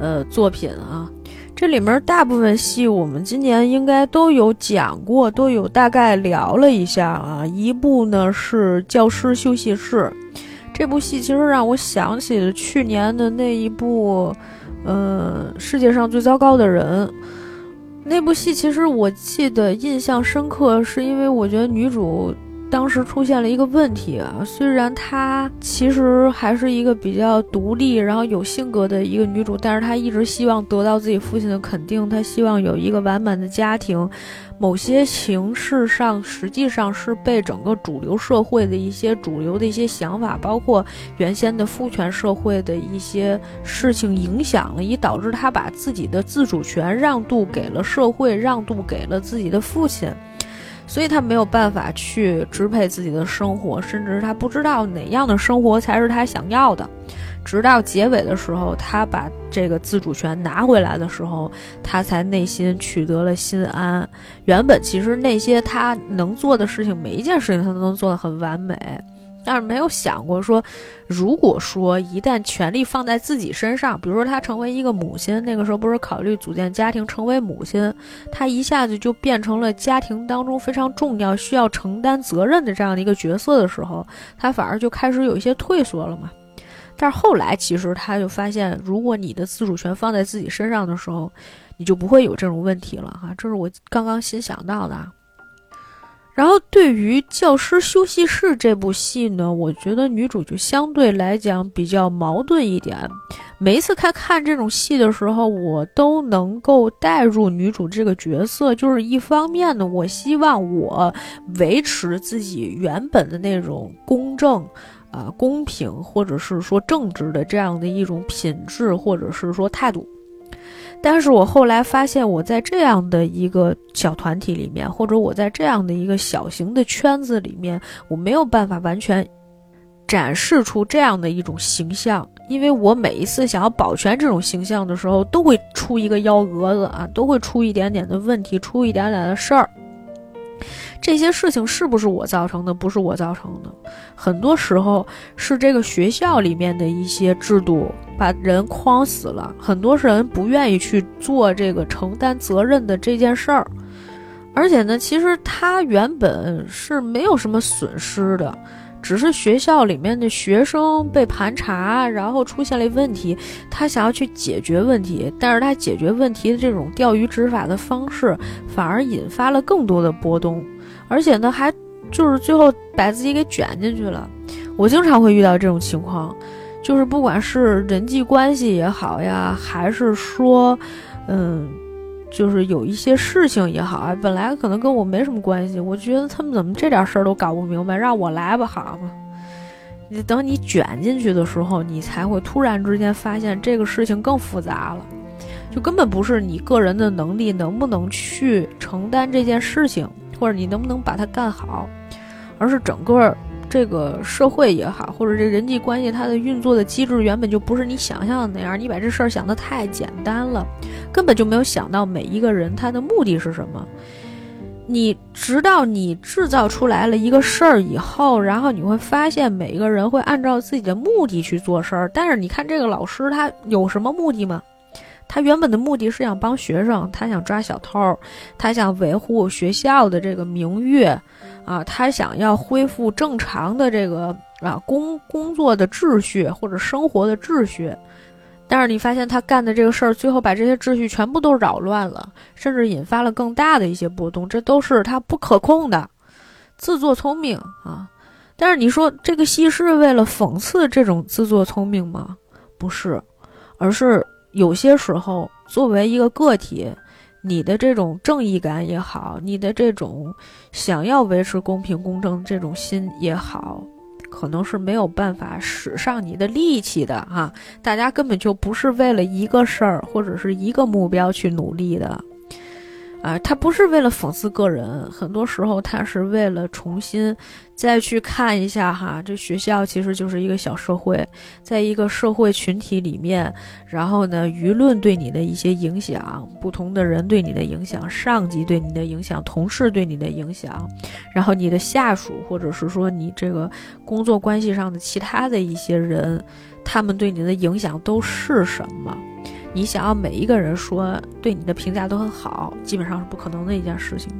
Speaker 1: 呃作品啊。这里面大部分戏我们今年应该都有讲过，都有大概聊了一下啊。一部呢是《教师休息室》。这部戏其实让我想起了去年的那一部，呃，世界上最糟糕的人。那部戏其实我记得印象深刻，是因为我觉得女主当时出现了一个问题啊。虽然她其实还是一个比较独立，然后有性格的一个女主，但是她一直希望得到自己父亲的肯定，她希望有一个完满的家庭。某些形式上，实际上是被整个主流社会的一些主流的一些想法，包括原先的父权社会的一些事情影响了，以导致他把自己的自主权让渡给了社会，让渡给了自己的父亲，所以他没有办法去支配自己的生活，甚至他不知道哪样的生活才是他想要的。直到结尾的时候，他把这个自主权拿回来的时候，他才内心取得了心安。原本其实那些他能做的事情，每一件事情他都能做得很完美，但是没有想过说，如果说一旦权力放在自己身上，比如说他成为一个母亲，那个时候不是考虑组建家庭，成为母亲，他一下子就变成了家庭当中非常重要、需要承担责任的这样的一个角色的时候，他反而就开始有一些退缩了嘛。但是后来，其实他就发现，如果你的自主权放在自己身上的时候，你就不会有这种问题了哈。这是我刚刚新想到的。然后，对于《教师休息室》这部戏呢，我觉得女主就相对来讲比较矛盾一点。每一次看看这种戏的时候，我都能够带入女主这个角色。就是一方面呢，我希望我维持自己原本的那种公正。啊，公平或者是说正直的这样的一种品质，或者是说态度。但是我后来发现，我在这样的一个小团体里面，或者我在这样的一个小型的圈子里面，我没有办法完全展示出这样的一种形象，因为我每一次想要保全这种形象的时候，都会出一个幺蛾子啊，都会出一点点的问题，出一点点的事儿。这些事情是不是我造成的？不是我造成的，很多时候是这个学校里面的一些制度把人框死了，很多人不愿意去做这个承担责任的这件事儿。而且呢，其实他原本是没有什么损失的，只是学校里面的学生被盘查，然后出现了问题，他想要去解决问题，但是他解决问题的这种钓鱼执法的方式，反而引发了更多的波动。而且呢，还就是最后把自己给卷进去了。我经常会遇到这种情况，就是不管是人际关系也好呀，还是说，嗯，就是有一些事情也好啊，本来可能跟我没什么关系，我觉得他们怎么这点事儿都搞不明白，让我来吧，好吗？你等你卷进去的时候，你才会突然之间发现这个事情更复杂了，就根本不是你个人的能力能不能去承担这件事情，或者你能不能把它干好，而是整个这个社会也好，或者这人际关系它的运作的机制原本就不是你想象的那样，你把这事儿想得太简单了，根本就没有想到每一个人他的目的是什么。你直到你制造出来了一个事儿以后，然后你会发现每一个人会按照自己的目的去做事儿。但是你看这个老师他有什么目的吗？他原本的目的是想帮学生，他想抓小偷，他想维护学校的这个名誉，啊，他想要恢复正常的这个啊工工作的秩序或者生活的秩序。但是你发现他干的这个事儿，最后把这些秩序全部都扰乱了，甚至引发了更大的一些波动，这都是他不可控的，自作聪明啊！但是你说这个戏是为了讽刺这种自作聪明吗？不是，而是有些时候作为一个个体，你的这种正义感也好，你的这种想要维持公平公正这种心也好。可能是没有办法使上你的力气的哈，大家根本就不是为了一个事儿或者是一个目标去努力的。啊，他不是为了讽刺个人，很多时候他是为了重新再去看一下哈，这学校其实就是一个小社会，在一个社会群体里面，然后呢，舆论对你的一些影响，不同的人对你的影响，上级对你的影响，同事对你的影响，然后你的下属或者是说你这个工作关系上的其他的一些人，他们对你的影响都是什么？你想要每一个人说对你的评价都很好，基本上是不可能的一件事情。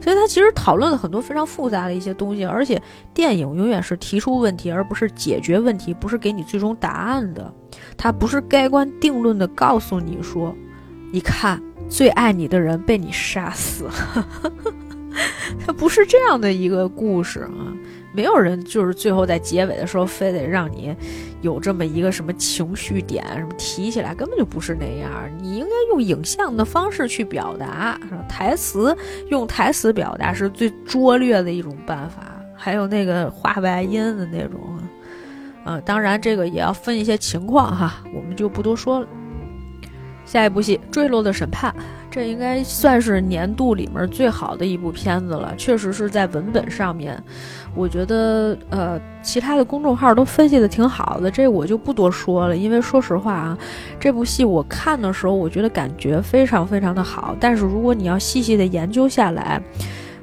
Speaker 1: 所以他其实讨论了很多非常复杂的一些东西，而且电影永远是提出问题，而不是解决问题，不是给你最终答案的。他不是盖棺定论的告诉你说，你看最爱你的人被你杀死了，他不是这样的一个故事啊。没有人就是最后在结尾的时候非得让你有这么一个什么情绪点什么提起来，根本就不是那样。你应该用影像的方式去表达，台词用台词表达是最拙劣的一种办法。还有那个画外音的那种，呃，当然这个也要分一些情况哈，我们就不多说了。下一部戏《坠落的审判》。这应该算是年度里面最好的一部片子了，确实是在文本上面，我觉得呃，其他的公众号都分析的挺好的，这我就不多说了，因为说实话啊，这部戏我看的时候，我觉得感觉非常非常的好，但是如果你要细细的研究下来，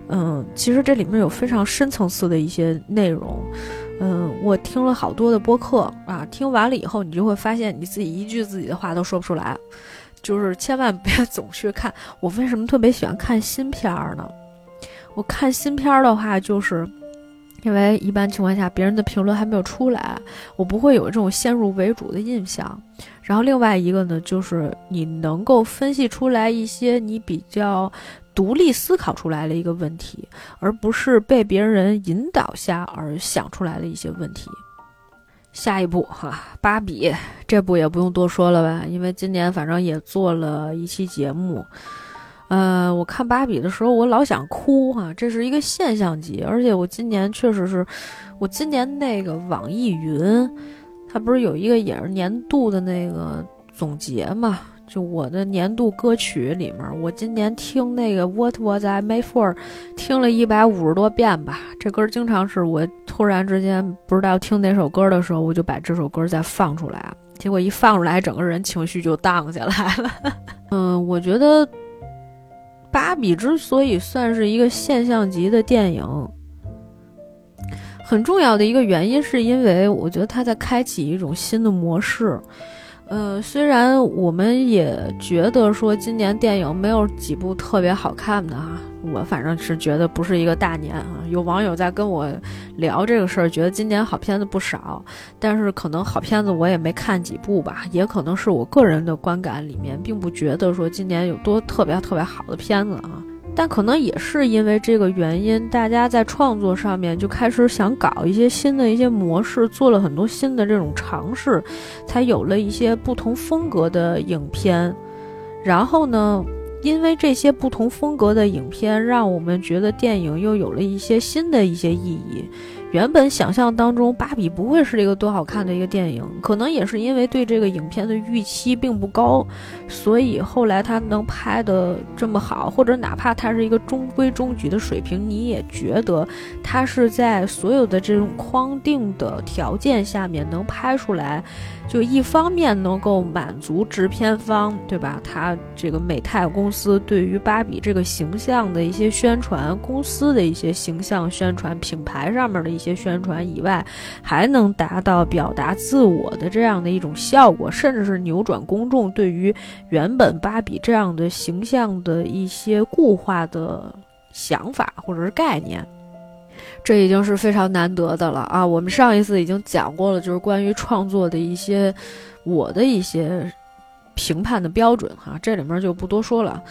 Speaker 1: 嗯，其实这里面有非常深层次的一些内容，嗯，我听了好多的播客啊，听完了以后，你就会发现你自己一句自己的话都说不出来。就是千万别总去看。我为什么特别喜欢看新片儿呢？我看新片儿的话，就是因为一般情况下别人的评论还没有出来，我不会有这种先入为主的印象。然后另外一个呢，就是你能够分析出来一些你比较独立思考出来的一个问题，而不是被别人引导下而想出来的一些问题。下一步哈，芭比这部也不用多说了吧，因为今年反正也做了一期节目。呃，我看芭比的时候，我老想哭哈，这是一个现象级。而且我今年确实是，我今年那个网易云，它不是有一个也是年度的那个总结嘛？就我的年度歌曲里面，我今年听那个《What Was I Made For》，听了一百五十多遍吧。这歌经常是我突然之间不知道听哪首歌的时候，我就把这首歌再放出来，结果一放出来，整个人情绪就荡下来了。嗯，我觉得《芭比》之所以算是一个现象级的电影，很重要的一个原因，是因为我觉得它在开启一种新的模式。呃，虽然我们也觉得说今年电影没有几部特别好看的哈，我反正是觉得不是一个大年啊。有网友在跟我聊这个事儿，觉得今年好片子不少，但是可能好片子我也没看几部吧，也可能是我个人的观感里面，并不觉得说今年有多特别特别好的片子啊。但可能也是因为这个原因，大家在创作上面就开始想搞一些新的一些模式，做了很多新的这种尝试，才有了一些不同风格的影片。然后呢，因为这些不同风格的影片，让我们觉得电影又有了一些新的一些意义。原本想象当中，芭比不会是一个多好看的一个电影，可能也是因为对这个影片的预期并不高，所以后来它能拍的这么好，或者哪怕它是一个中规中矩的水平，你也觉得它是在所有的这种框定的条件下面能拍出来。就一方面能够满足制片方，对吧？他这个美泰公司对于芭比这个形象的一些宣传，公司的一些形象宣传，品牌上面的一些宣传以外，还能达到表达自我的这样的一种效果，甚至是扭转公众对于原本芭比这样的形象的一些固化的想法或者是概念。这已经是非常难得的了啊！我们上一次已经讲过了，就是关于创作的一些我的一些评判的标准哈，这里面就不多说了。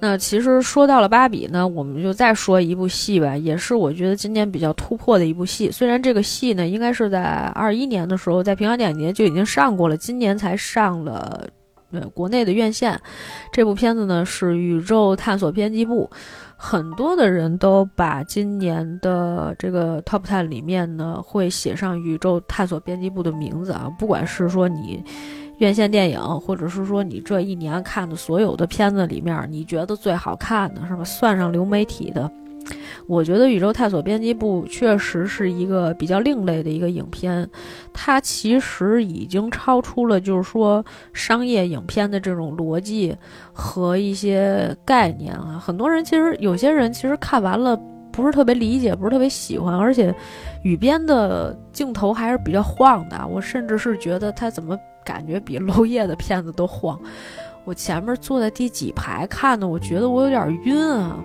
Speaker 1: 那其实说到了芭比呢，我们就再说一部戏吧，也是我觉得今年比较突破的一部戏。虽然这个戏呢，应该是在二一年的时候在平遥电影节就已经上过了，今年才上了呃国内的院线。这部片子呢是《宇宙探索编辑部》。很多的人都把今年的这个 Top Ten 里面呢，会写上宇宙探索编辑部的名字啊。不管是说你院线电影，或者是说你这一年看的所有的片子里面，你觉得最好看的是吧？算上流媒体的。我觉得《宇宙探索编辑部》确实是一个比较另类的一个影片，它其实已经超出了就是说商业影片的这种逻辑和一些概念啊。很多人其实有些人其实看完了不是特别理解，不是特别喜欢，而且雨边的镜头还是比较晃的。我甚至是觉得他怎么感觉比娄烨的片子都晃。我前面坐在第几排看的，我觉得我有点晕啊。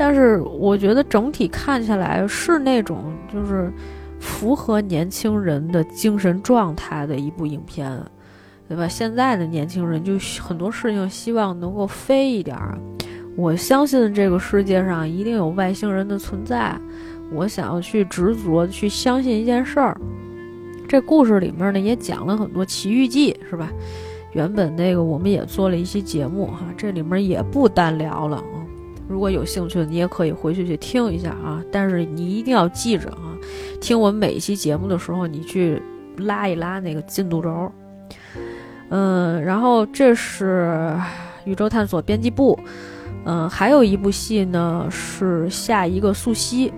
Speaker 1: 但是我觉得整体看下来是那种就是符合年轻人的精神状态的一部影片，对吧？现在的年轻人就很多事情希望能够飞一点儿。我相信这个世界上一定有外星人的存在，我想要去执着去相信一件事儿。这故事里面呢也讲了很多奇遇记，是吧？原本那个我们也做了一期节目哈，这里面也不单聊了。如果有兴趣，你也可以回去去听一下啊。但是你一定要记着啊，听我们每一期节目的时候，你去拉一拉那个进度轴。嗯，然后这是宇宙探索编辑部。嗯，还有一部戏呢是下一个素汐，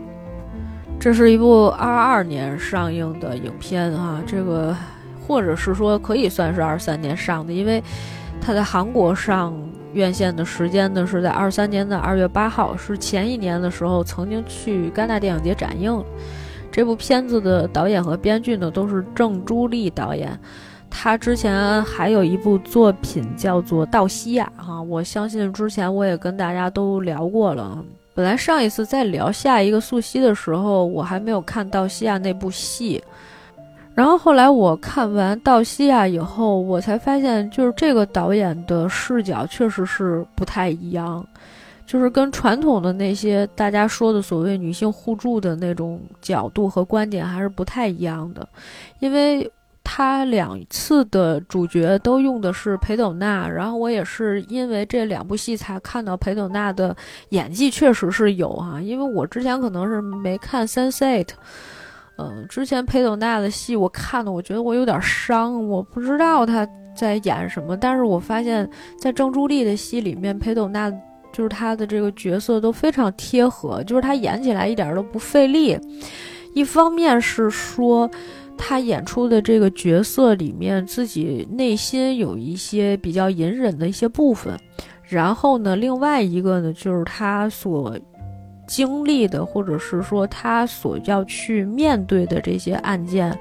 Speaker 1: 这是一部二二年上映的影片啊。这个或者是说可以算是二三年上的，因为它在韩国上。院线的时间呢是在二三年的二月八号，是前一年的时候曾经去戛纳电影节展映。这部片子的导演和编剧呢都是郑朱丽导演，他之前还有一部作品叫做《道西亚》哈，我相信之前我也跟大家都聊过了。本来上一次在聊下一个素汐的时候，我还没有看《道西亚》那部戏。然后后来我看完《道西亚》以后，我才发现，就是这个导演的视角确实是不太一样，就是跟传统的那些大家说的所谓女性互助的那种角度和观点还是不太一样的。因为他两次的主角都用的是裴斗娜，然后我也是因为这两部戏才看到裴斗娜的演技确实是有哈，因为我之前可能是没看《Sense8》。嗯，之前裴斗娜的戏我看的，我觉得我有点伤，我不知道她在演什么。但是我发现，在郑朱丽的戏里面，裴斗娜就是她的这个角色都非常贴合，就是她演起来一点都不费力。一方面是说，她演出的这个角色里面自己内心有一些比较隐忍的一些部分，然后呢，另外一个呢，就是她所。经历的，或者是说他所要去面对的这些案件，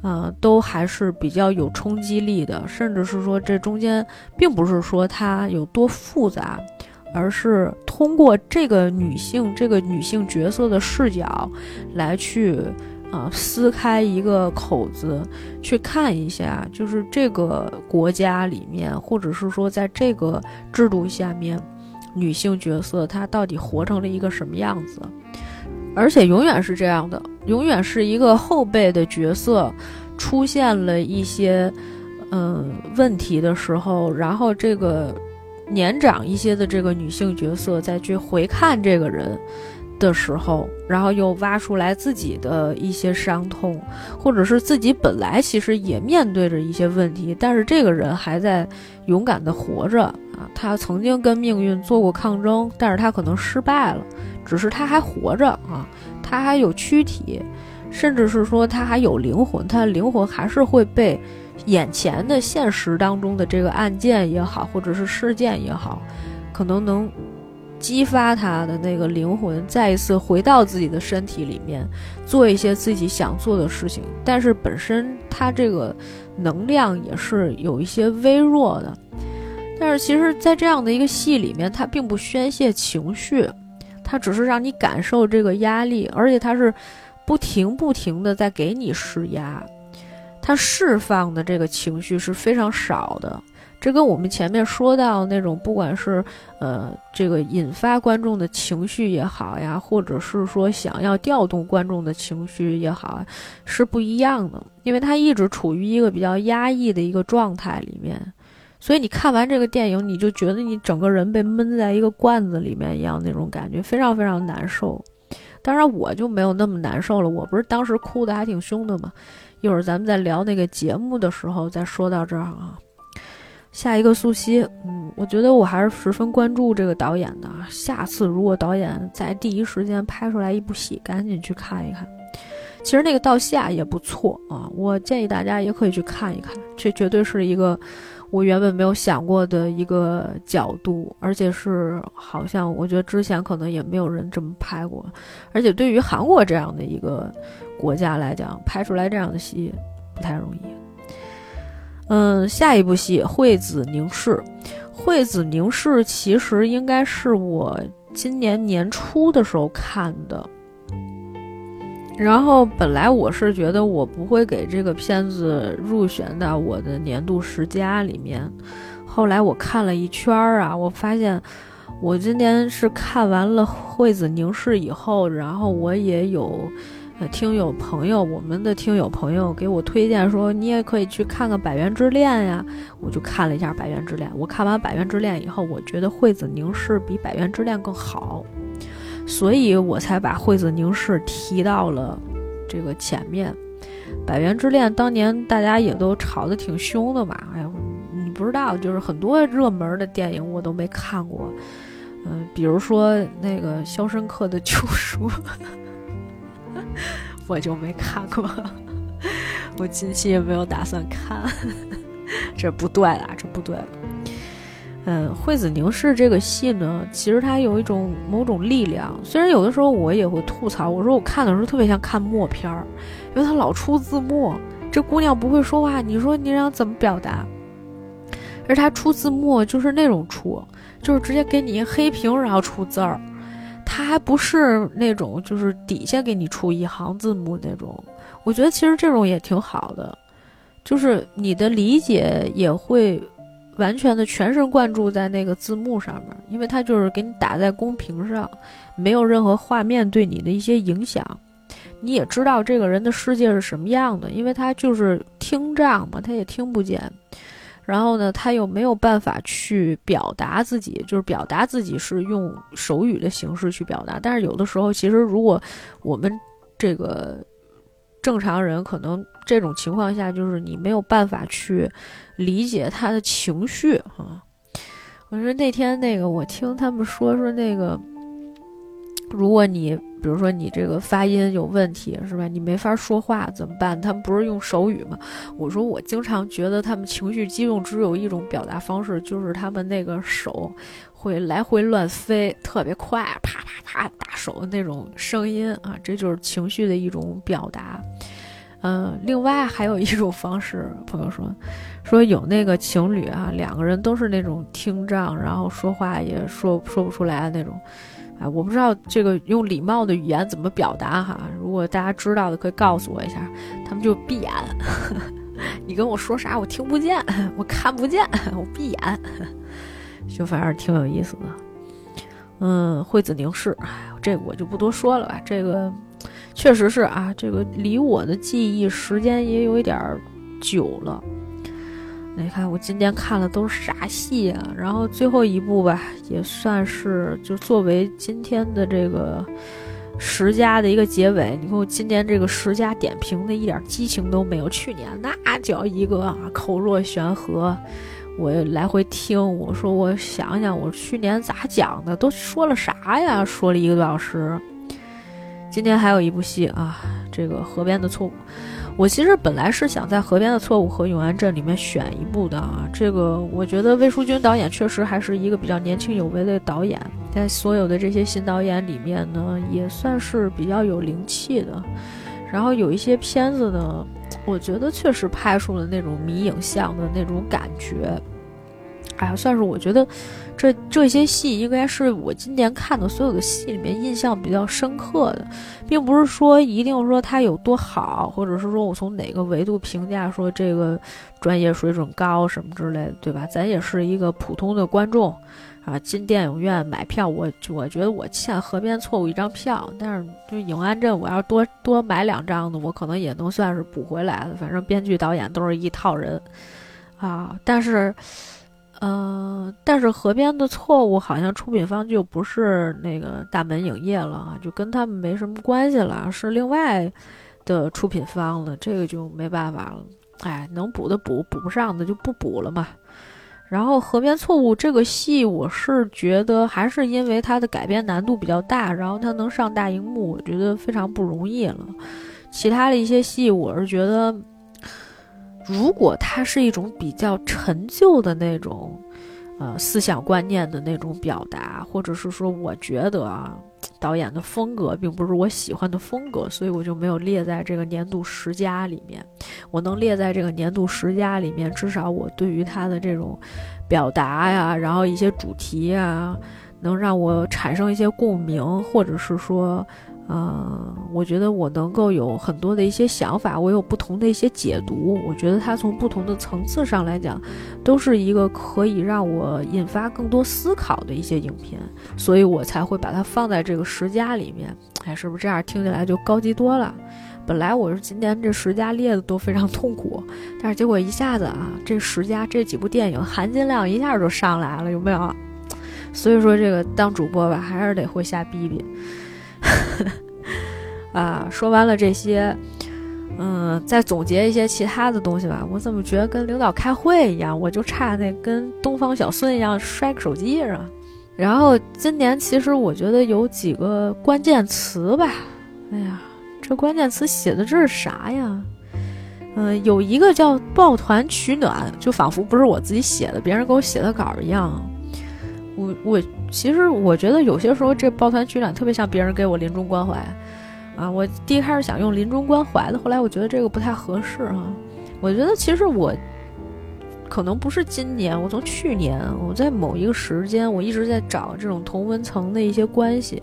Speaker 1: 呃，都还是比较有冲击力的，甚至是说这中间并不是说它有多复杂，而是通过这个女性这个女性角色的视角来去啊撕开一个口子，去看一下，就是这个国家里面，或者是说在这个制度下面。女性角色她到底活成了一个什么样子？而且永远是这样的，永远是一个后辈的角色出现了一些嗯问题的时候，然后这个年长一些的这个女性角色再去回看这个人的时候，然后又挖出来自己的一些伤痛，或者是自己本来其实也面对着一些问题，但是这个人还在勇敢的活着啊，他曾经跟命运做过抗争，但是他可能失败了，只是他还活着啊，他还有躯体。甚至是说他还有灵魂，他的灵魂还是会被眼前的现实当中的这个案件也好，或者是事件也好，可能能激发他的那个灵魂再一次回到自己的身体里面，做一些自己想做的事情。但是本身他这个能量也是有一些微弱的。但是其实，在这样的一个戏里面，他并不宣泄情绪，他只是让你感受这个压力，而且他是。不停不停的在给你施压，他释放的这个情绪是非常少的。这跟我们前面说到那种，不管是呃这个引发观众的情绪也好呀，或者是说想要调动观众的情绪也好，是不一样的。因为他一直处于一个比较压抑的一个状态里面，所以你看完这个电影，你就觉得你整个人被闷在一个罐子里面一样，那种感觉非常非常难受。当然我就没有那么难受了，我不是当时哭的还挺凶的吗？一会儿咱们在聊那个节目的时候再说到这儿啊。下一个素汐，嗯，我觉得我还是十分关注这个导演的。下次如果导演在第一时间拍出来一部戏，赶紧去看一看。其实那个《稻夏》也不错啊，我建议大家也可以去看一看，这绝对是一个。我原本没有想过的一个角度，而且是好像我觉得之前可能也没有人这么拍过，而且对于韩国这样的一个国家来讲，拍出来这样的戏不太容易。嗯，下一部戏《惠子凝视》，《惠子凝视》其实应该是我今年年初的时候看的。然后本来我是觉得我不会给这个片子入选到我的年度十佳里面，后来我看了一圈儿啊，我发现我今年是看完了《惠子凝视》以后，然后我也有听友朋友，我们的听友朋友给我推荐说你也可以去看看《百元之恋》呀，我就看了一下《百元之恋》，我看完《百元之恋》以后，我觉得《惠子凝视》比《百元之恋》更好。所以我才把惠子凝视提到了这个前面，《百元之恋》当年大家也都吵得挺凶的嘛。哎呀，你不知道，就是很多热门的电影我都没看过，嗯，比如说那个《肖申克的救赎》，我就没看过，我近期也没有打算看，这不对了，这不对。嗯，惠子凝视这个戏呢，其实它有一种某种力量。虽然有的时候我也会吐槽，我说我看的时候特别像看默片儿，因为它老出字幕。这姑娘不会说话，你说你让怎么表达？而它出字幕就是那种出，就是直接给你黑屏，然后出字儿。他还不是那种就是底下给你出一行字幕那种。我觉得其实这种也挺好的，就是你的理解也会。完全的全神贯注在那个字幕上面，因为它就是给你打在公屏上，没有任何画面对你的一些影响。你也知道这个人的世界是什么样的，因为他就是听障嘛，他也听不见。然后呢，他又没有办法去表达自己，就是表达自己是用手语的形式去表达。但是有的时候，其实如果我们这个。正常人可能这种情况下，就是你没有办法去理解他的情绪啊。我说那天那个，我听他们说说那个，如果你比如说你这个发音有问题，是吧？你没法说话怎么办？他们不是用手语吗？我说我经常觉得他们情绪激动只有一种表达方式，就是他们那个手。会来回乱飞，特别快，啪啪啪，打手的那种声音啊，这就是情绪的一种表达。嗯，另外还有一种方式，朋友说，说有那个情侣啊，两个人都是那种听障，然后说话也说说不出来的那种。哎，我不知道这个用礼貌的语言怎么表达哈，如果大家知道的可以告诉我一下。他们就闭眼，你跟我说啥我听不见，我看不见，我闭眼。就反正挺有意思的，嗯，惠子凝视，哎，这个我就不多说了吧。这个确实是啊，这个离我的记忆时间也有一点久了。你看我今天看了都是啥戏啊？然后最后一部吧，也算是就作为今天的这个十佳的一个结尾。你看我今年这个十佳点评的一点激情都没有，去年那叫一个啊口若悬河。我来回听，我说我想想，我去年咋讲的？都说了啥呀？说了一个多小时。今天还有一部戏啊，这个《河边的错误》。我其实本来是想在《河边的错误》和《永安镇》里面选一部的啊，这个我觉得魏淑君导演确实还是一个比较年轻有为的导演，在所有的这些新导演里面呢，也算是比较有灵气的。然后有一些片子呢，我觉得确实拍出了那种迷影像的那种感觉。哎呀，算是我觉得，这这些戏应该是我今年看的所有的戏里面印象比较深刻的，并不是说一定说它有多好，或者是说我从哪个维度评价说这个专业水准高什么之类的，对吧？咱也是一个普通的观众啊，进电影院买票，我我觉得我欠河边错误一张票，但是就永安镇，我要多多买两张的，我可能也能算是补回来的。反正编剧导演都是一套人啊，但是。嗯，但是河边的错误好像出品方就不是那个大门影业了啊，就跟他们没什么关系了，是另外的出品方了，这个就没办法了。哎，能补的补，补不上的就不补了嘛。然后河边错误这个戏，我是觉得还是因为它的改编难度比较大，然后它能上大荧幕，我觉得非常不容易了。其他的一些戏，我是觉得。如果它是一种比较陈旧的那种，呃，思想观念的那种表达，或者是说，我觉得啊，导演的风格并不是我喜欢的风格，所以我就没有列在这个年度十佳里面。我能列在这个年度十佳里面，至少我对于他的这种表达呀，然后一些主题啊，能让我产生一些共鸣，或者是说。嗯，我觉得我能够有很多的一些想法，我有不同的一些解读。我觉得它从不同的层次上来讲，都是一个可以让我引发更多思考的一些影片，所以我才会把它放在这个十佳里面。哎，是不是这样听起来就高级多了？本来我是今年这十佳列的都非常痛苦，但是结果一下子啊，这十佳这几部电影含金量一下就上来了，有没有？所以说这个当主播吧，还是得会瞎逼逼。啊，说完了这些，嗯，再总结一些其他的东西吧。我怎么觉得跟领导开会一样？我就差那跟东方小孙一样摔个手机是吧？然后今年其实我觉得有几个关键词吧。哎呀，这关键词写的这是啥呀？嗯，有一个叫“抱团取暖”，就仿佛不是我自己写的，别人给我写的稿一样。我我其实我觉得有些时候这抱团取暖特别像别人给我临终关怀，啊，我第一开始想用临终关怀的，后来我觉得这个不太合适啊。我觉得其实我可能不是今年，我从去年我在某一个时间，我一直在找这种同温层的一些关系。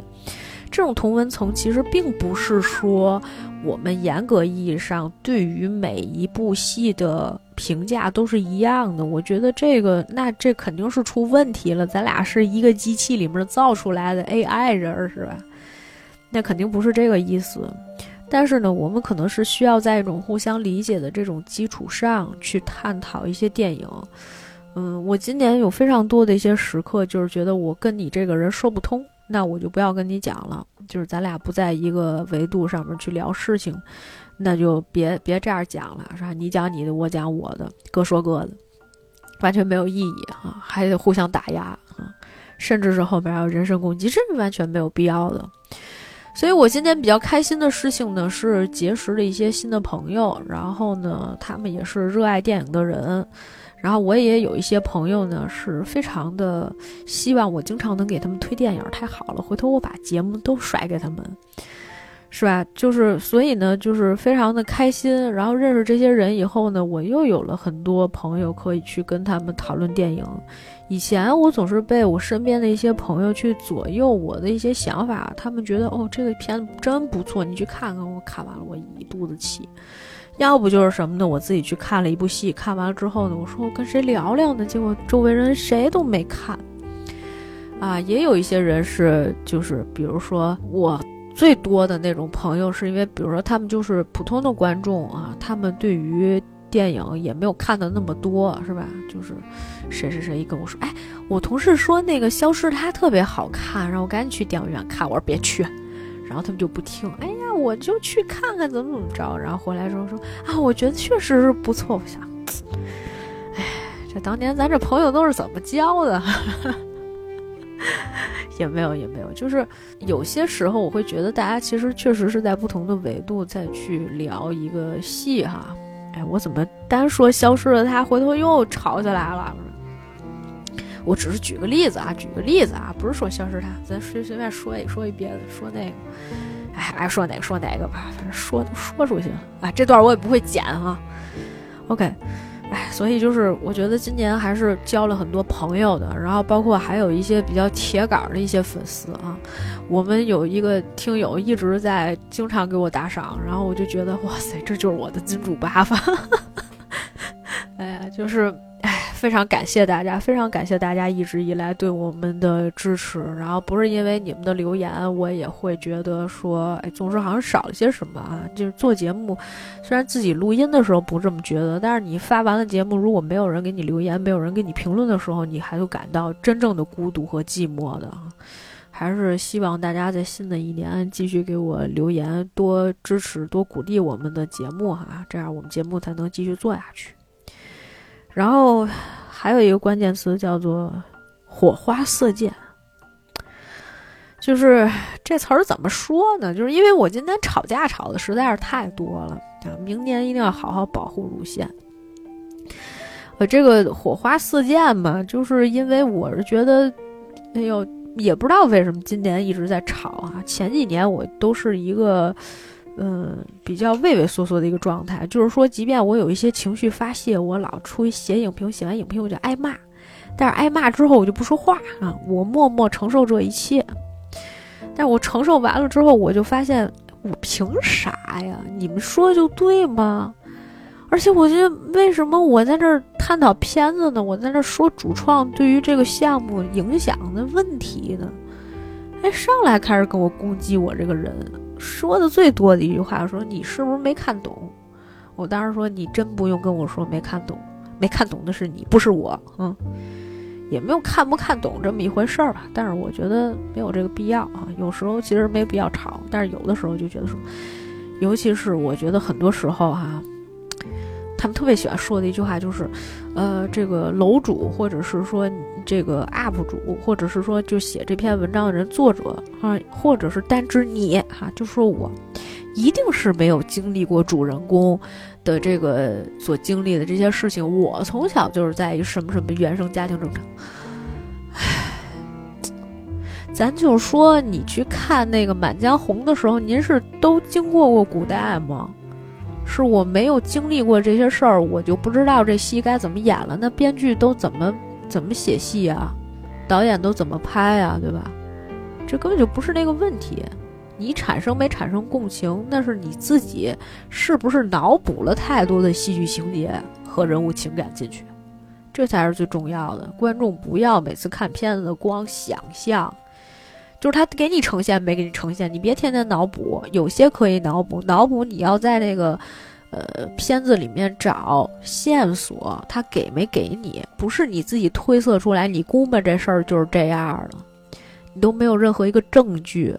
Speaker 1: 这种同文层其实并不是说我们严格意义上对于每一部戏的评价都是一样的。我觉得这个那这肯定是出问题了。咱俩是一个机器里面造出来的 AI 人是吧？那肯定不是这个意思。但是呢，我们可能是需要在一种互相理解的这种基础上去探讨一些电影。嗯，我今年有非常多的一些时刻，就是觉得我跟你这个人说不通。那我就不要跟你讲了，就是咱俩不在一个维度上面去聊事情，那就别别这样讲了，是吧？你讲你的，我讲我的，各说各的，完全没有意义啊，还得互相打压啊，甚至是后面还有人身攻击，这是完全没有必要的。所以我今天比较开心的事情呢，是结识了一些新的朋友，然后呢，他们也是热爱电影的人。然后我也有一些朋友呢，是非常的希望我经常能给他们推电影，太好了，回头我把节目都甩给他们，是吧？就是所以呢，就是非常的开心。然后认识这些人以后呢，我又有了很多朋友可以去跟他们讨论电影。以前我总是被我身边的一些朋友去左右我的一些想法，他们觉得哦，这个片子真不错，你去看看。我看完了，我一肚子气。要不就是什么呢？我自己去看了一部戏，看完了之后呢，我说我跟谁聊聊呢？结果周围人谁都没看。啊，也有一些人是，就是比如说我最多的那种朋友，是因为比如说他们就是普通的观众啊，他们对于电影也没有看的那么多，是吧？就是谁谁谁一跟我说，哎，我同事说那个《消失他》特别好看，让我赶紧去电影院看。我说别去，然后他们就不听。哎呀，我就去看看怎么怎么着。然后回来之后说啊，我觉得确实是不错。我想，哎，这当年咱这朋友都是怎么交的？也没有，也没有，就是有些时候我会觉得大家其实确实是在不同的维度再去聊一个戏哈。哎，我怎么单说消失了他，回头又吵起来了？我只是举个例子啊，举个例子啊，不是说消失他，咱随随便说一说一别的，说那个，哎，爱说哪个说哪个吧，反正说都说出去了啊。这段我也不会剪哈。OK。哎，所以就是我觉得今年还是交了很多朋友的，然后包括还有一些比较铁杆的一些粉丝啊。我们有一个听友一直在经常给我打赏，然后我就觉得哇塞，这就是我的金主爸爸。哎呀，就是。非常感谢大家，非常感谢大家一直以来对我们的支持。然后不是因为你们的留言，我也会觉得说，哎，总是好像少了些什么啊。就是做节目，虽然自己录音的时候不这么觉得，但是你发完了节目，如果没有人给你留言，没有人给你评论的时候，你还会感到真正的孤独和寂寞的。还是希望大家在新的一年继续给我留言，多支持，多鼓励我们的节目哈，这样我们节目才能继续做下去。然后还有一个关键词叫做“火花四溅”，就是这词儿怎么说呢？就是因为我今天吵架吵的实在是太多了啊！明年一定要好好保护乳腺。呃，这个“火花四溅”嘛，就是因为我是觉得，哎呦，也不知道为什么今年一直在吵啊。前几年我都是一个。嗯，比较畏畏缩缩的一个状态，就是说，即便我有一些情绪发泄，我老出去写影评，写完影评我就挨骂，但是挨骂之后我就不说话啊，我默默承受这一切。但是我承受完了之后，我就发现，我凭啥呀？你们说就对吗？而且我觉得，为什么我在这儿探讨片子呢？我在这说主创对于这个项目影响的问题呢？哎，上来开始跟我攻击我这个人。说的最多的一句话说：“你是不是没看懂？”我当时说：“你真不用跟我说没看懂，没看懂的是你，不是我。”嗯，也没有看不看懂这么一回事儿吧。但是我觉得没有这个必要啊。有时候其实没必要吵，但是有的时候就觉得说，尤其是我觉得很多时候哈。他们特别喜欢说的一句话就是，呃，这个楼主或者是说这个 UP 主，或者是说就写这篇文章的人作者啊，或者是单指你哈，就说我一定是没有经历过主人公的这个所经历的这些事情。我从小就是在一什么什么原生家庭成长。唉，咱就说你去看那个《满江红》的时候，您是都经过过古代吗？是我没有经历过这些事儿，我就不知道这戏该怎么演了。那编剧都怎么怎么写戏啊？导演都怎么拍啊？对吧？这根本就不是那个问题。你产生没产生共情，那是你自己是不是脑补了太多的戏剧情节和人物情感进去，这才是最重要的。观众不要每次看片子光想象。就是他给你呈现没给你呈现，你别天天脑补，有些可以脑补，脑补你要在那个，呃，片子里面找线索，他给没给你，不是你自己推测出来，你估摸这事儿就是这样的，你都没有任何一个证据，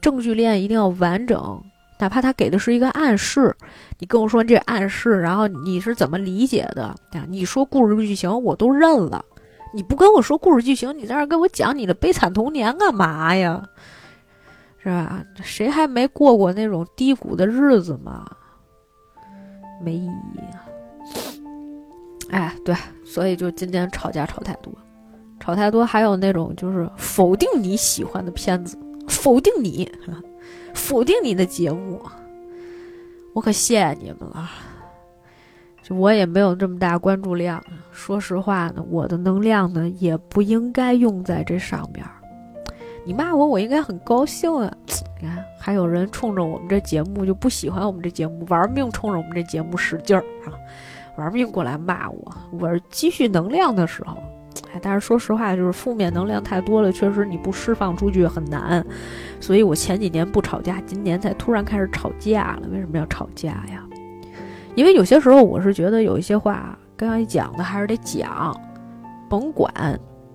Speaker 1: 证据链一定要完整，哪怕他给的是一个暗示，你跟我说这暗示，然后你是怎么理解的？你说故事剧情我都认了。你不跟我说故事剧情，你在这跟我讲你的悲惨童年干嘛呀？是吧？谁还没过过那种低谷的日子嘛？没意义啊。哎，对，所以就今天吵架吵太多，吵太多，还有那种就是否定你喜欢的片子，否定你，否定你的节目，我可谢谢你们了。就我也没有这么大关注量，说实话呢，我的能量呢也不应该用在这上边儿。你骂我，我应该很高兴啊！你看，还有人冲着我们这节目就不喜欢我们这节目，玩命冲着我们这节目使劲儿啊，玩命过来骂我。我是积蓄能量的时候，哎，但是说实话，就是负面能量太多了，确实你不释放出去很难。所以我前几年不吵架，今年才突然开始吵架了。为什么要吵架呀？因为有些时候我是觉得有一些话该讲的还是得讲，甭管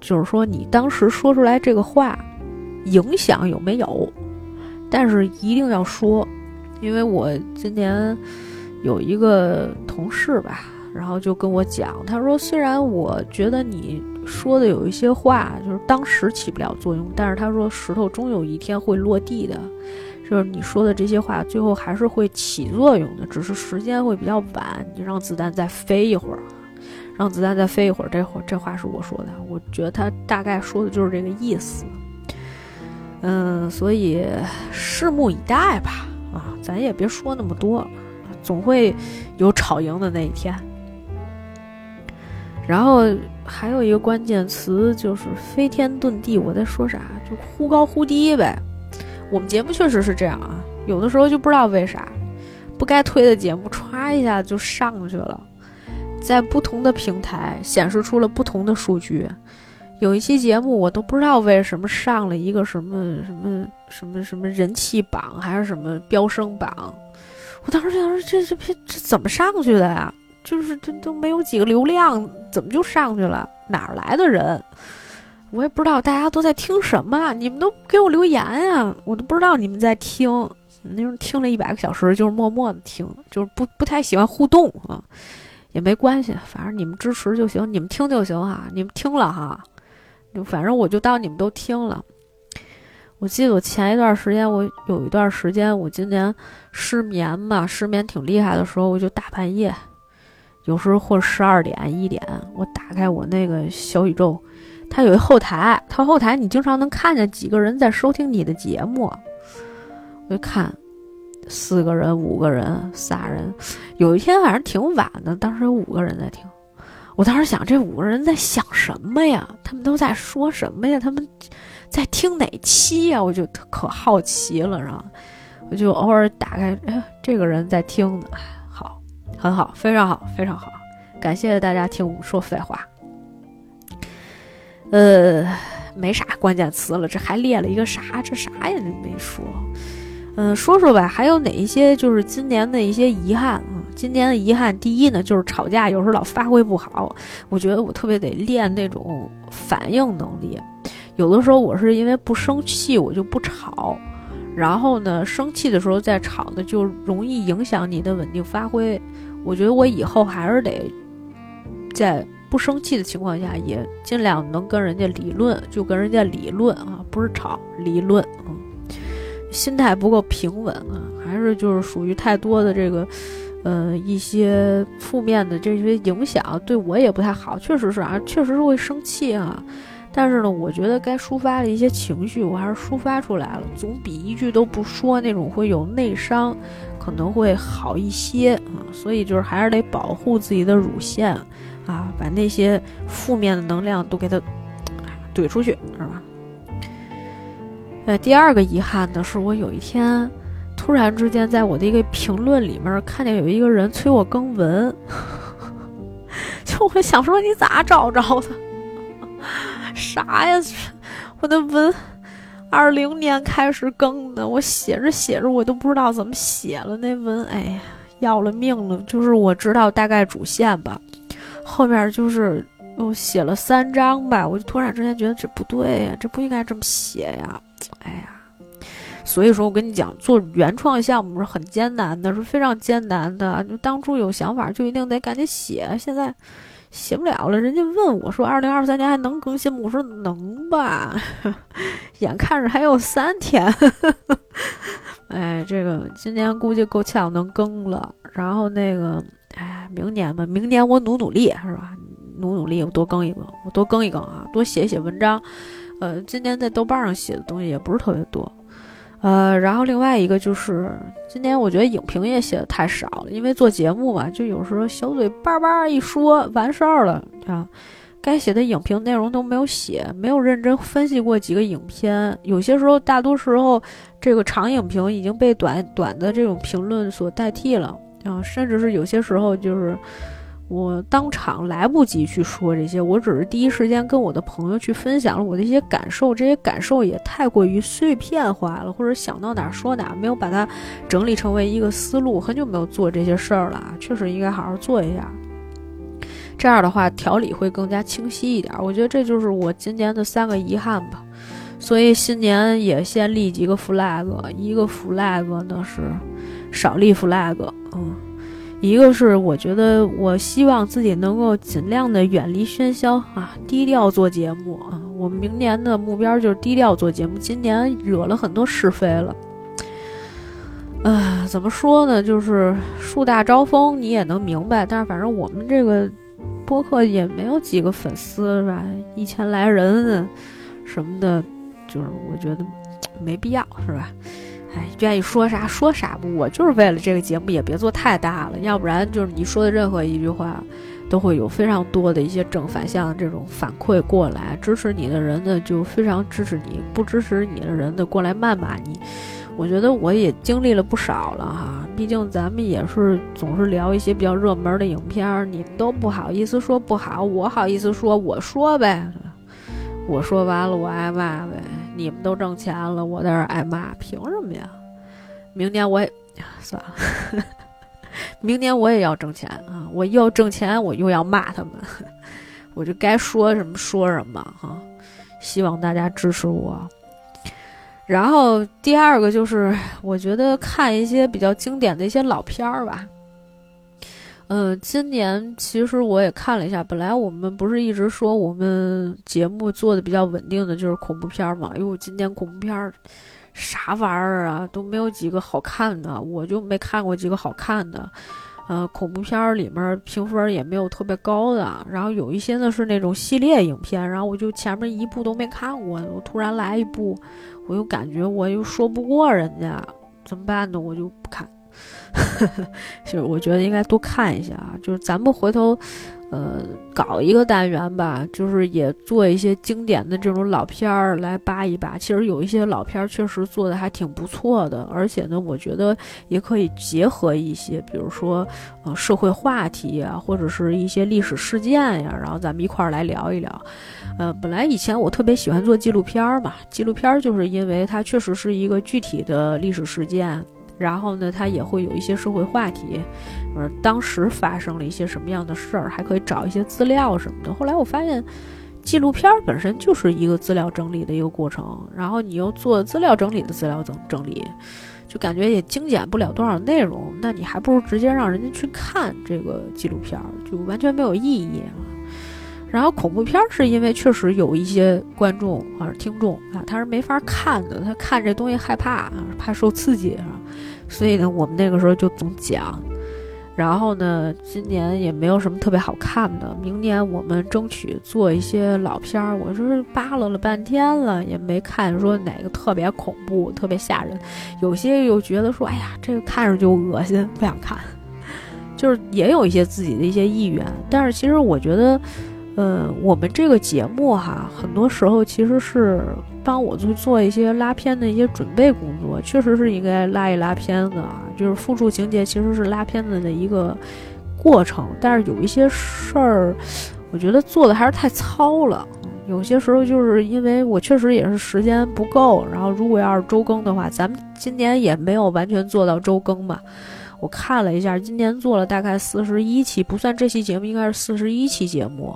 Speaker 1: 就是说你当时说出来这个话影响有没有，但是一定要说，因为我今年有一个同事吧，然后就跟我讲，他说虽然我觉得你说的有一些话就是当时起不了作用，但是他说石头终有一天会落地的。就是你说的这些话，最后还是会起作用的，只是时间会比较晚。你让子弹再飞一会儿，让子弹再飞一会儿。这会这话是我说的，我觉得他大概说的就是这个意思。嗯，所以拭目以待吧。啊，咱也别说那么多，总会有吵赢的那一天。然后还有一个关键词就是飞天遁地，我在说啥？就忽高忽低呗。我们节目确实是这样啊，有的时候就不知道为啥，不该推的节目歘一下就上去了，在不同的平台显示出了不同的数据。有一期节目我都不知道为什么上了一个什么什么什么什么人气榜还是什么飙升榜，我当时想说这这这这怎么上去的呀？就是这都没有几个流量，怎么就上去了？哪儿来的人？我也不知道大家都在听什么，你们都给我留言呀，我都不知道你们在听。那时候听了一百个小时，就是默默的听，就是不不太喜欢互动啊，也没关系，反正你们支持就行，你们听就行哈，你们听了哈，就反正我就当你们都听了。我记得我前一段时间，我有一段时间我今年失眠嘛，失眠挺厉害的时候，我就大半夜，有时候或十二点一点，我打开我那个小宇宙。它有一后台，它后台你经常能看见几个人在收听你的节目。我就看，四个人、五个人、仨人。有一天反正挺晚的，当时有五个人在听。我当时想，这五个人在想什么呀？他们都在说什么呀？他们在听哪期呀？我就可好奇了，然后我就偶尔打开，哎，这个人在听呢，好，很好，非常好，非常好，感谢大家听我说废话。呃，没啥关键词了，这还列了一个啥？这啥也没说。嗯，说说吧，还有哪一些就是今年的一些遗憾？今年的遗憾，第一呢，就是吵架有时候老发挥不好。我觉得我特别得练那种反应能力。有的时候我是因为不生气，我就不吵。然后呢，生气的时候再吵呢，就容易影响你的稳定发挥。我觉得我以后还是得在。不生气的情况下，也尽量能跟人家理论，就跟人家理论啊，不是吵，理论。嗯，心态不够平稳啊，还是就是属于太多的这个，呃，一些负面的这些影响，对我也不太好。确实是啊，确实是会生气啊。但是呢，我觉得该抒发的一些情绪，我还是抒发出来了，总比一句都不说那种会有内伤，可能会好一些啊。所以就是还是得保护自己的乳腺。啊，把那些负面的能量都给它怼出去，是吧？呃，第二个遗憾的是，我有一天突然之间在我的一个评论里面看见有一个人催我更文，就我想说你咋找着的？啥呀？我的文二零年开始更的，我写着写着我都不知道怎么写了那文，哎呀，要了命了！就是我知道大概主线吧。后面就是我写了三章吧，我就突然之间觉得这不对呀，这不应该这么写呀，哎呀，所以说我跟你讲，做原创项目是很艰难的，是非常艰难的。就当初有想法就一定得赶紧写，现在写不了了。人家问我说，二零二三年还能更新吗？我说能吧，眼看着还有三天。哎，这个今年估计够呛能更了，然后那个。哎，明年吧，明年我努努力，是吧？努努力，我多更一更，我多更一更啊，多写写文章。呃，今年在豆瓣上写的东西也不是特别多。呃，然后另外一个就是，今年我觉得影评也写的太少了，因为做节目嘛，就有时候小嘴叭叭一说完事儿了啊，该写的影评内容都没有写，没有认真分析过几个影片。有些时候，大多时候，这个长影评已经被短短的这种评论所代替了。啊，甚至是有些时候，就是我当场来不及去说这些，我只是第一时间跟我的朋友去分享了我的一些感受，这些感受也太过于碎片化了，或者想到哪儿说哪儿，没有把它整理成为一个思路。很久没有做这些事儿了，确实应该好好做一下。这样的话，条理会更加清晰一点。我觉得这就是我今年的三个遗憾吧。所以新年也先立几个 flag，一个 flag 呢是少立 flag，嗯，一个是我觉得我希望自己能够尽量的远离喧嚣啊，低调做节目啊。我们明年的目标就是低调做节目。今年惹了很多是非了，啊，怎么说呢？就是树大招风，你也能明白。但是反正我们这个播客也没有几个粉丝是吧？一千来人什么的。就是我觉得没必要，是吧？哎，愿意说啥说啥不？我就是为了这个节目，也别做太大了，要不然就是你说的任何一句话，都会有非常多的一些正反向的这种反馈过来。支持你的人呢，就非常支持你；不支持你的人呢，过来谩骂你。我觉得我也经历了不少了哈，毕竟咱们也是总是聊一些比较热门的影片，你们都不好意思说不好，我好意思说，我说呗。我说完了，我挨骂呗。你们都挣钱了，我在这挨骂，凭什么呀？明年我也算了，明年我也要挣钱啊！我又挣钱，我又要骂他们，我就该说什么说什么哈。希望大家支持我。然后第二个就是，我觉得看一些比较经典的一些老片儿吧。嗯，今年其实我也看了一下。本来我们不是一直说我们节目做的比较稳定的就是恐怖片嘛？因为我今年恐怖片啥玩意儿啊都没有几个好看的，我就没看过几个好看的。呃，恐怖片里面评分也没有特别高的。然后有一些呢是那种系列影片，然后我就前面一部都没看过，我突然来一部，我又感觉我又说不过人家，怎么办呢？我就不看。就是我觉得应该多看一下啊，就是咱们回头，呃，搞一个单元吧，就是也做一些经典的这种老片儿来扒一扒。其实有一些老片儿确实做的还挺不错的，而且呢，我觉得也可以结合一些，比如说呃社会话题啊，或者是一些历史事件呀，然后咱们一块儿来聊一聊。呃，本来以前我特别喜欢做纪录片儿嘛，纪录片儿就是因为它确实是一个具体的历史事件。然后呢，它也会有一些社会话题，呃，当时发生了一些什么样的事儿，还可以找一些资料什么的。后来我发现，纪录片本身就是一个资料整理的一个过程，然后你又做资料整理的资料整整理，就感觉也精简不了多少内容。那你还不如直接让人家去看这个纪录片，就完全没有意义。然后恐怖片是因为确实有一些观众啊听众啊，他是没法看的，他看这东西害怕啊，怕受刺激啊，所以呢，我们那个时候就总讲。然后呢，今年也没有什么特别好看的，明年我们争取做一些老片儿。我就是扒拉了半天了，也没看说哪个特别恐怖、特别吓人。有些又觉得说，哎呀，这个看着就恶心，不想看。就是也有一些自己的一些意愿，但是其实我觉得。嗯，我们这个节目哈，很多时候其实是帮我去做一些拉片的一些准备工作，确实是应该拉一拉片子啊。就是复述情节其实是拉片子的一个过程，但是有一些事儿，我觉得做的还是太糙了。有些时候就是因为我确实也是时间不够，然后如果要是周更的话，咱们今年也没有完全做到周更嘛。我看了一下，今年做了大概四十一期，不算这期节目，应该是四十一期节目。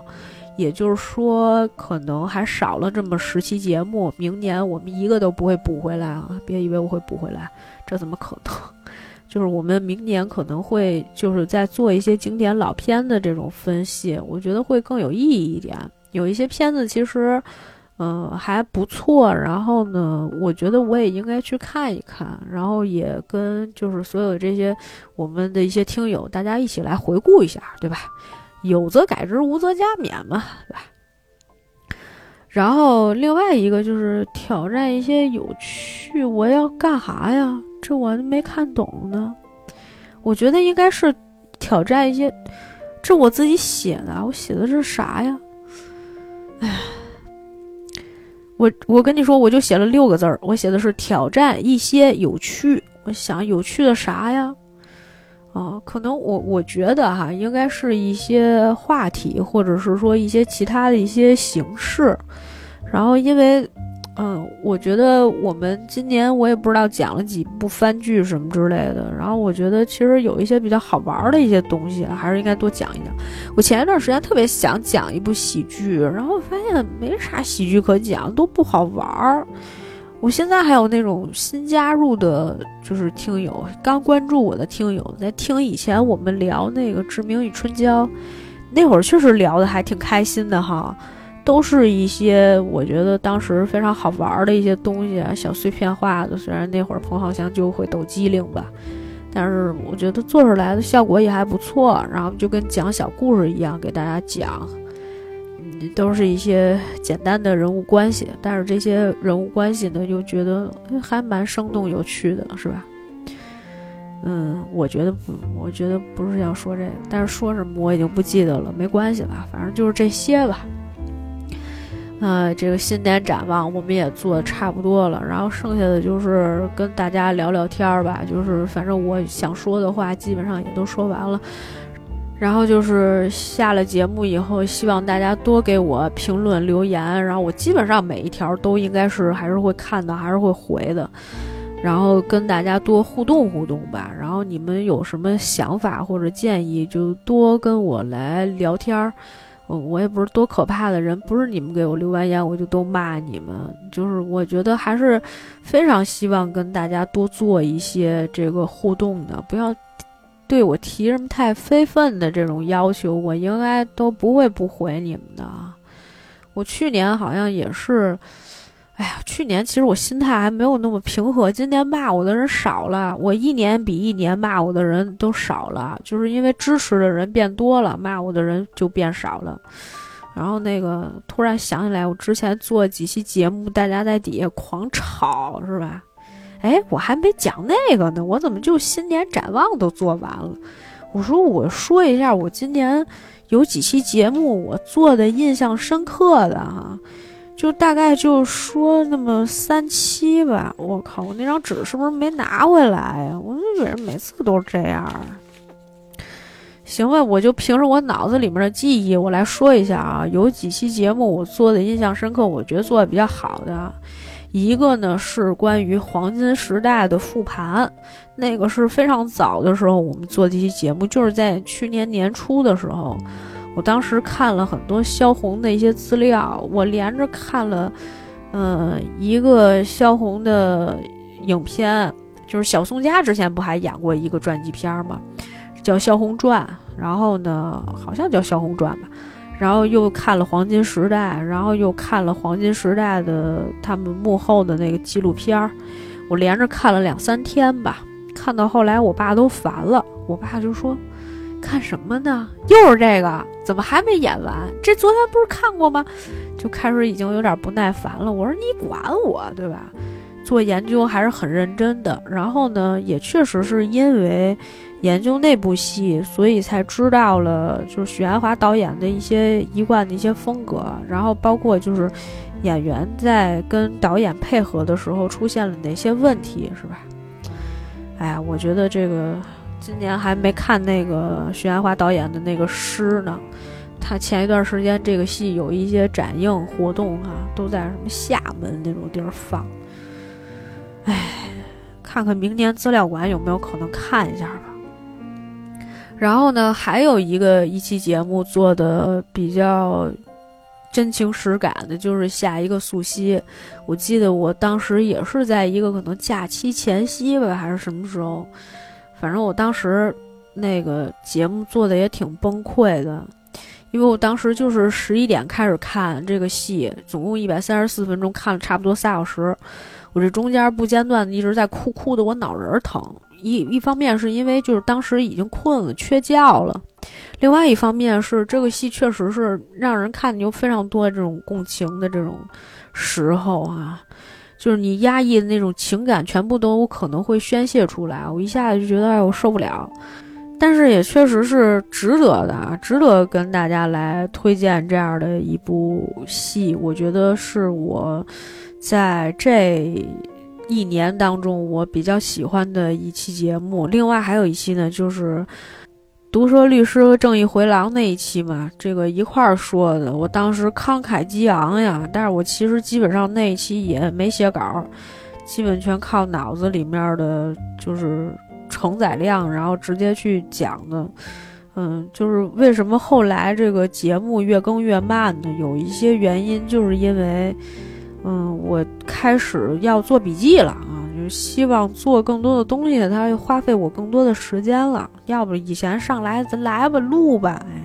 Speaker 1: 也就是说，可能还少了这么十期节目。明年我们一个都不会补回来啊！别以为我会补回来，这怎么可能？就是我们明年可能会就是在做一些经典老片的这种分析，我觉得会更有意义一点。有一些片子其实。嗯，还不错。然后呢，我觉得我也应该去看一看，然后也跟就是所有这些我们的一些听友，大家一起来回顾一下，对吧？有则改之，无则加勉嘛，对吧？然后另外一个就是挑战一些有趣，我要干啥呀？这我没看懂呢。我觉得应该是挑战一些，这我自己写的，我写的是啥呀？哎。我我跟你说，我就写了六个字儿，我写的是挑战一些有趣。我想有趣的啥呀？啊，可能我我觉得哈，应该是一些话题，或者是说一些其他的一些形式。然后因为，嗯，我觉得我们今年我也不知道讲了几部番剧什么之类的。然后我觉得其实有一些比较好玩的一些东西，还是应该多讲一讲。我前一段时间特别想讲一部喜剧，然后发现没啥喜剧可讲，都不好玩儿。我现在还有那种新加入的，就是听友刚关注我的听友，在听以前我们聊那个《志明与春娇》，那会儿确实聊的还挺开心的哈，都是一些我觉得当时非常好玩的一些东西啊，小碎片化的。虽然那会儿彭浩翔就会抖机灵吧，但是我觉得做出来的效果也还不错。然后就跟讲小故事一样，给大家讲。嗯都是一些简单的人物关系，但是这些人物关系呢，又觉得还蛮生动有趣的，是吧？嗯，我觉得不，我觉得不是要说这个，但是说什么我已经不记得了，没关系吧，反正就是这些吧。呃，这个新年展望我们也做的差不多了，然后剩下的就是跟大家聊聊天儿吧，就是反正我想说的话基本上也都说完了。然后就是下了节目以后，希望大家多给我评论留言，然后我基本上每一条都应该是还是会看的，还是会回的，然后跟大家多互动互动吧。然后你们有什么想法或者建议，就多跟我来聊天儿。我我也不是多可怕的人，不是你们给我留完言我就都骂你们，就是我觉得还是非常希望跟大家多做一些这个互动的，不要。对我提什么太非分的这种要求，我应该都不会不回你们的。我去年好像也是，哎呀，去年其实我心态还没有那么平和。今年骂我的人少了，我一年比一年骂我的人都少了，就是因为支持的人变多了，骂我的人就变少了。然后那个突然想起来，我之前做几期节目，大家在底下狂吵，是吧？哎，我还没讲那个呢，我怎么就新年展望都做完了？我说我说一下，我今年有几期节目我做的印象深刻的哈，就大概就说那么三期吧。我靠，我那张纸是不是没拿回来呀？我就觉得每次都是这样。行吧，我就凭着我脑子里面的记忆，我来说一下啊，有几期节目我做的印象深刻，我觉得做的比较好的。一个呢是关于黄金时代的复盘，那个是非常早的时候我们做这期节目，就是在去年年初的时候，我当时看了很多萧红的一些资料，我连着看了，嗯，一个萧红的影片，就是小宋佳之前不还演过一个传记片吗？叫《萧红传》，然后呢，好像叫《萧红传》吧。然后又看了《黄金时代》，然后又看了《黄金时代》的他们幕后的那个纪录片儿，我连着看了两三天吧。看到后来，我爸都烦了。我爸就说：“看什么呢？又是这个？怎么还没演完？这昨天不是看过吗？”就开始已经有点不耐烦了。我说：“你管我对吧？做研究还是很认真的。然后呢，也确实是因为。”研究那部戏，所以才知道了，就是许鞍华导演的一些一贯的一些风格，然后包括就是演员在跟导演配合的时候出现了哪些问题，是吧？哎呀，我觉得这个今年还没看那个许鞍华导演的那个诗呢，他前一段时间这个戏有一些展映活动啊，都在什么厦门那种地儿放，哎，看看明年资料馆有没有可能看一下吧。然后呢，还有一个一期节目做的比较真情实感的，就是下一个素汐。我记得我当时也是在一个可能假期前夕吧，还是什么时候，反正我当时那个节目做的也挺崩溃的，因为我当时就是十一点开始看这个戏，总共一百三十四分钟，看了差不多仨小时，我这中间不间断的一直在哭，哭的我脑仁疼。一一方面是因为就是当时已经困了缺觉了，另外一方面是这个戏确实是让人看有非常多这种共情的这种时候啊，就是你压抑的那种情感全部都可能会宣泄出来，我一下子就觉得哎我受不了，但是也确实是值得的，值得跟大家来推荐这样的一部戏，我觉得是我在这。一年当中我比较喜欢的一期节目。另外还有一期呢，就是毒舌律师和正义回廊那一期嘛，这个一块儿说的。我当时慷慨激昂呀，但是我其实基本上那一期也没写稿，基本全靠脑子里面的就是承载量，然后直接去讲的。嗯，就是为什么后来这个节目越更越慢呢？有一些原因，就是因为，嗯，我开始要做笔记了啊，希望做更多的东西，它会花费我更多的时间了。要不以前上来咱来吧，录吧，哎，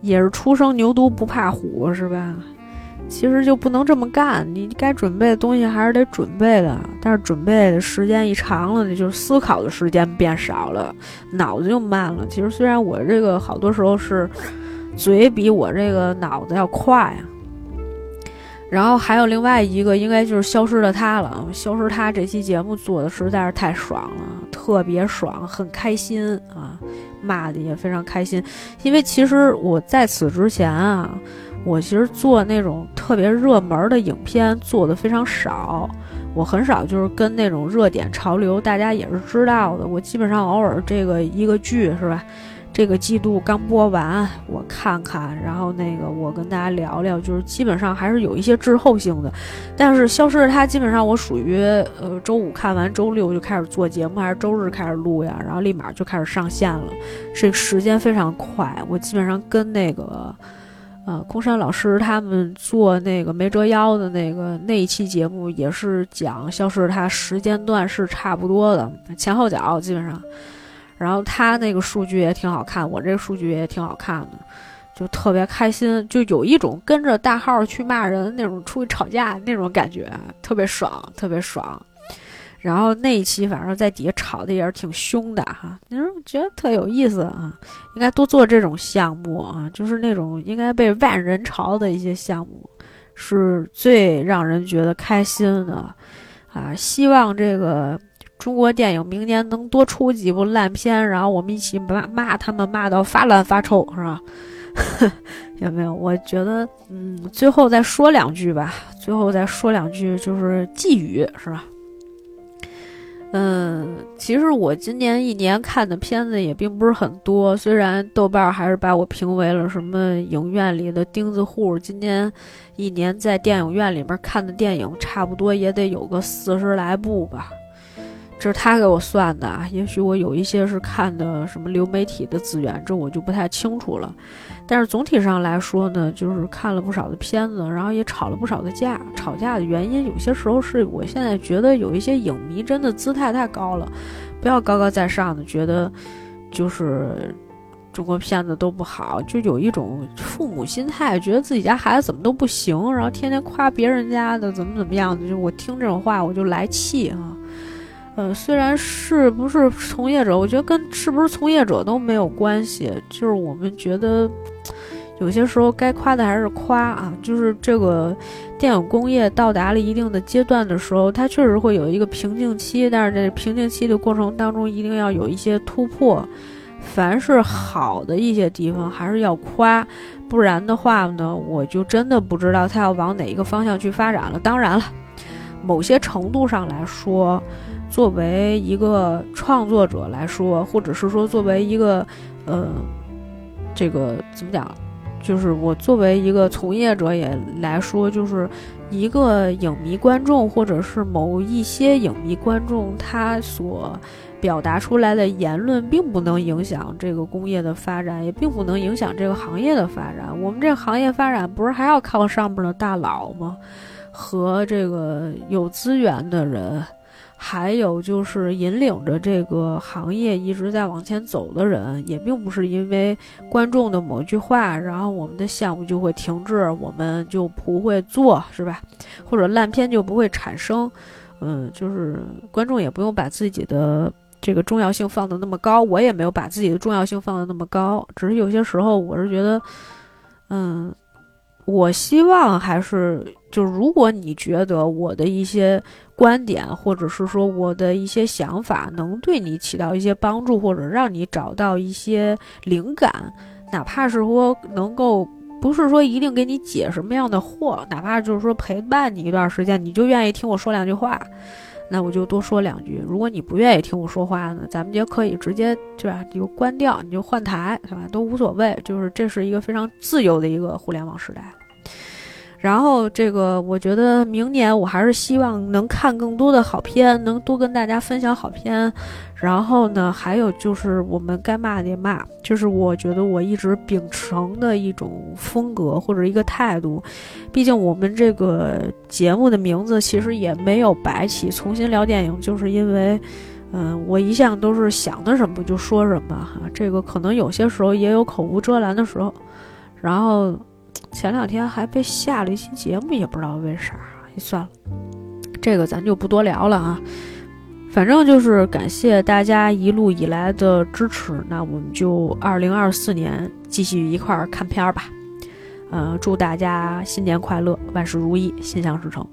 Speaker 1: 也是初生牛犊不怕虎，是吧？其实就不能这么干，你该准备的东西还是得准备的，但是准备的时间一长了，你就思考的时间变少了，脑子就慢了。其实虽然我这个好多时候是嘴比我这个脑子要快啊，然后还有另外一个，应该就是消失的他了。消失他这期节目做的实在是太爽了，特别爽，很开心啊，骂的也非常开心，因为其实我在此之前啊。我其实做那种特别热门的影片做的非常少，我很少就是跟那种热点潮流，大家也是知道的。我基本上偶尔这个一个剧是吧，这个季度刚播完，我看看，然后那个我跟大家聊聊，就是基本上还是有一些滞后性的。但是《消失的他》基本上我属于呃周五看完，周六就开始做节目，还是周日开始录呀，然后立马就开始上线了，这时间非常快。我基本上跟那个。呃，空山老师他们做那个没折腰的那个那一期节目，也是讲消失，他时间段是差不多的，前后脚基本上。然后他那个数据也挺好看，我这个数据也挺好看的，就特别开心，就有一种跟着大号去骂人那种出去吵架那种感觉，特别爽，特别爽。然后那一期反正在底下吵的也是挺凶的哈，你说觉得特有意思啊，应该多做这种项目啊，就是那种应该被万人嘲的一些项目，是最让人觉得开心的啊。希望这个中国电影明年能多出几部烂片，然后我们一起骂骂他们骂到发烂发臭，是吧？有没有？我觉得，嗯，最后再说两句吧，最后再说两句就是寄语，是吧？嗯，其实我今年一年看的片子也并不是很多，虽然豆瓣还是把我评为了什么影院里的钉子户。今年一年在电影院里边看的电影，差不多也得有个四十来部吧。这是他给我算的啊，也许我有一些是看的什么流媒体的资源，这我就不太清楚了。但是总体上来说呢，就是看了不少的片子，然后也吵了不少的架。吵架的原因有些时候是我现在觉得有一些影迷真的姿态太高了，不要高高在上的觉得就是中国片子都不好，就有一种父母心态，觉得自己家孩子怎么都不行，然后天天夸别人家的怎么怎么样的，就我听这种话我就来气啊。呃，虽然是不是从业者，我觉得跟是不是从业者都没有关系。就是我们觉得，有些时候该夸的还是夸啊。就是这个电影工业到达了一定的阶段的时候，它确实会有一个瓶颈期。但是在瓶颈期的过程当中，一定要有一些突破。凡是好的一些地方，还是要夸，不然的话呢，我就真的不知道它要往哪一个方向去发展了。当然了，某些程度上来说。作为一个创作者来说，或者是说作为一个，呃，这个怎么讲？就是我作为一个从业者也来说，就是一个影迷观众，或者是某一些影迷观众，他所表达出来的言论，并不能影响这个工业的发展，也并不能影响这个行业的发展。我们这行业发展，不是还要靠上面的大佬吗？和这个有资源的人。还有就是引领着这个行业一直在往前走的人，也并不是因为观众的某句话，然后我们的项目就会停滞，我们就不会做，是吧？或者烂片就不会产生。嗯，就是观众也不用把自己的这个重要性放得那么高，我也没有把自己的重要性放得那么高，只是有些时候我是觉得，嗯，我希望还是就如果你觉得我的一些。观点，或者是说我的一些想法，能对你起到一些帮助，或者让你找到一些灵感，哪怕是说能够，不是说一定给你解什么样的惑，哪怕就是说陪伴你一段时间，你就愿意听我说两句话，那我就多说两句。如果你不愿意听我说话呢，咱们就可以直接对吧？你就关掉，你就换台，对吧？都无所谓。就是这是一个非常自由的一个互联网时代。然后这个，我觉得明年我还是希望能看更多的好片，能多跟大家分享好片。然后呢，还有就是我们该骂的也骂，就是我觉得我一直秉承的一种风格或者一个态度。毕竟我们这个节目的名字其实也没有白起，重新聊电影，就是因为，嗯，我一向都是想的什么就说什么哈。这个可能有些时候也有口无遮拦的时候，然后。前两天还被下了一期节目，也不知道为啥。算了，这个咱就不多聊了啊。反正就是感谢大家一路以来的支持，那我们就二零二四年继续一块儿看片儿吧。嗯，祝大家新年快乐，万事如意，心想事成。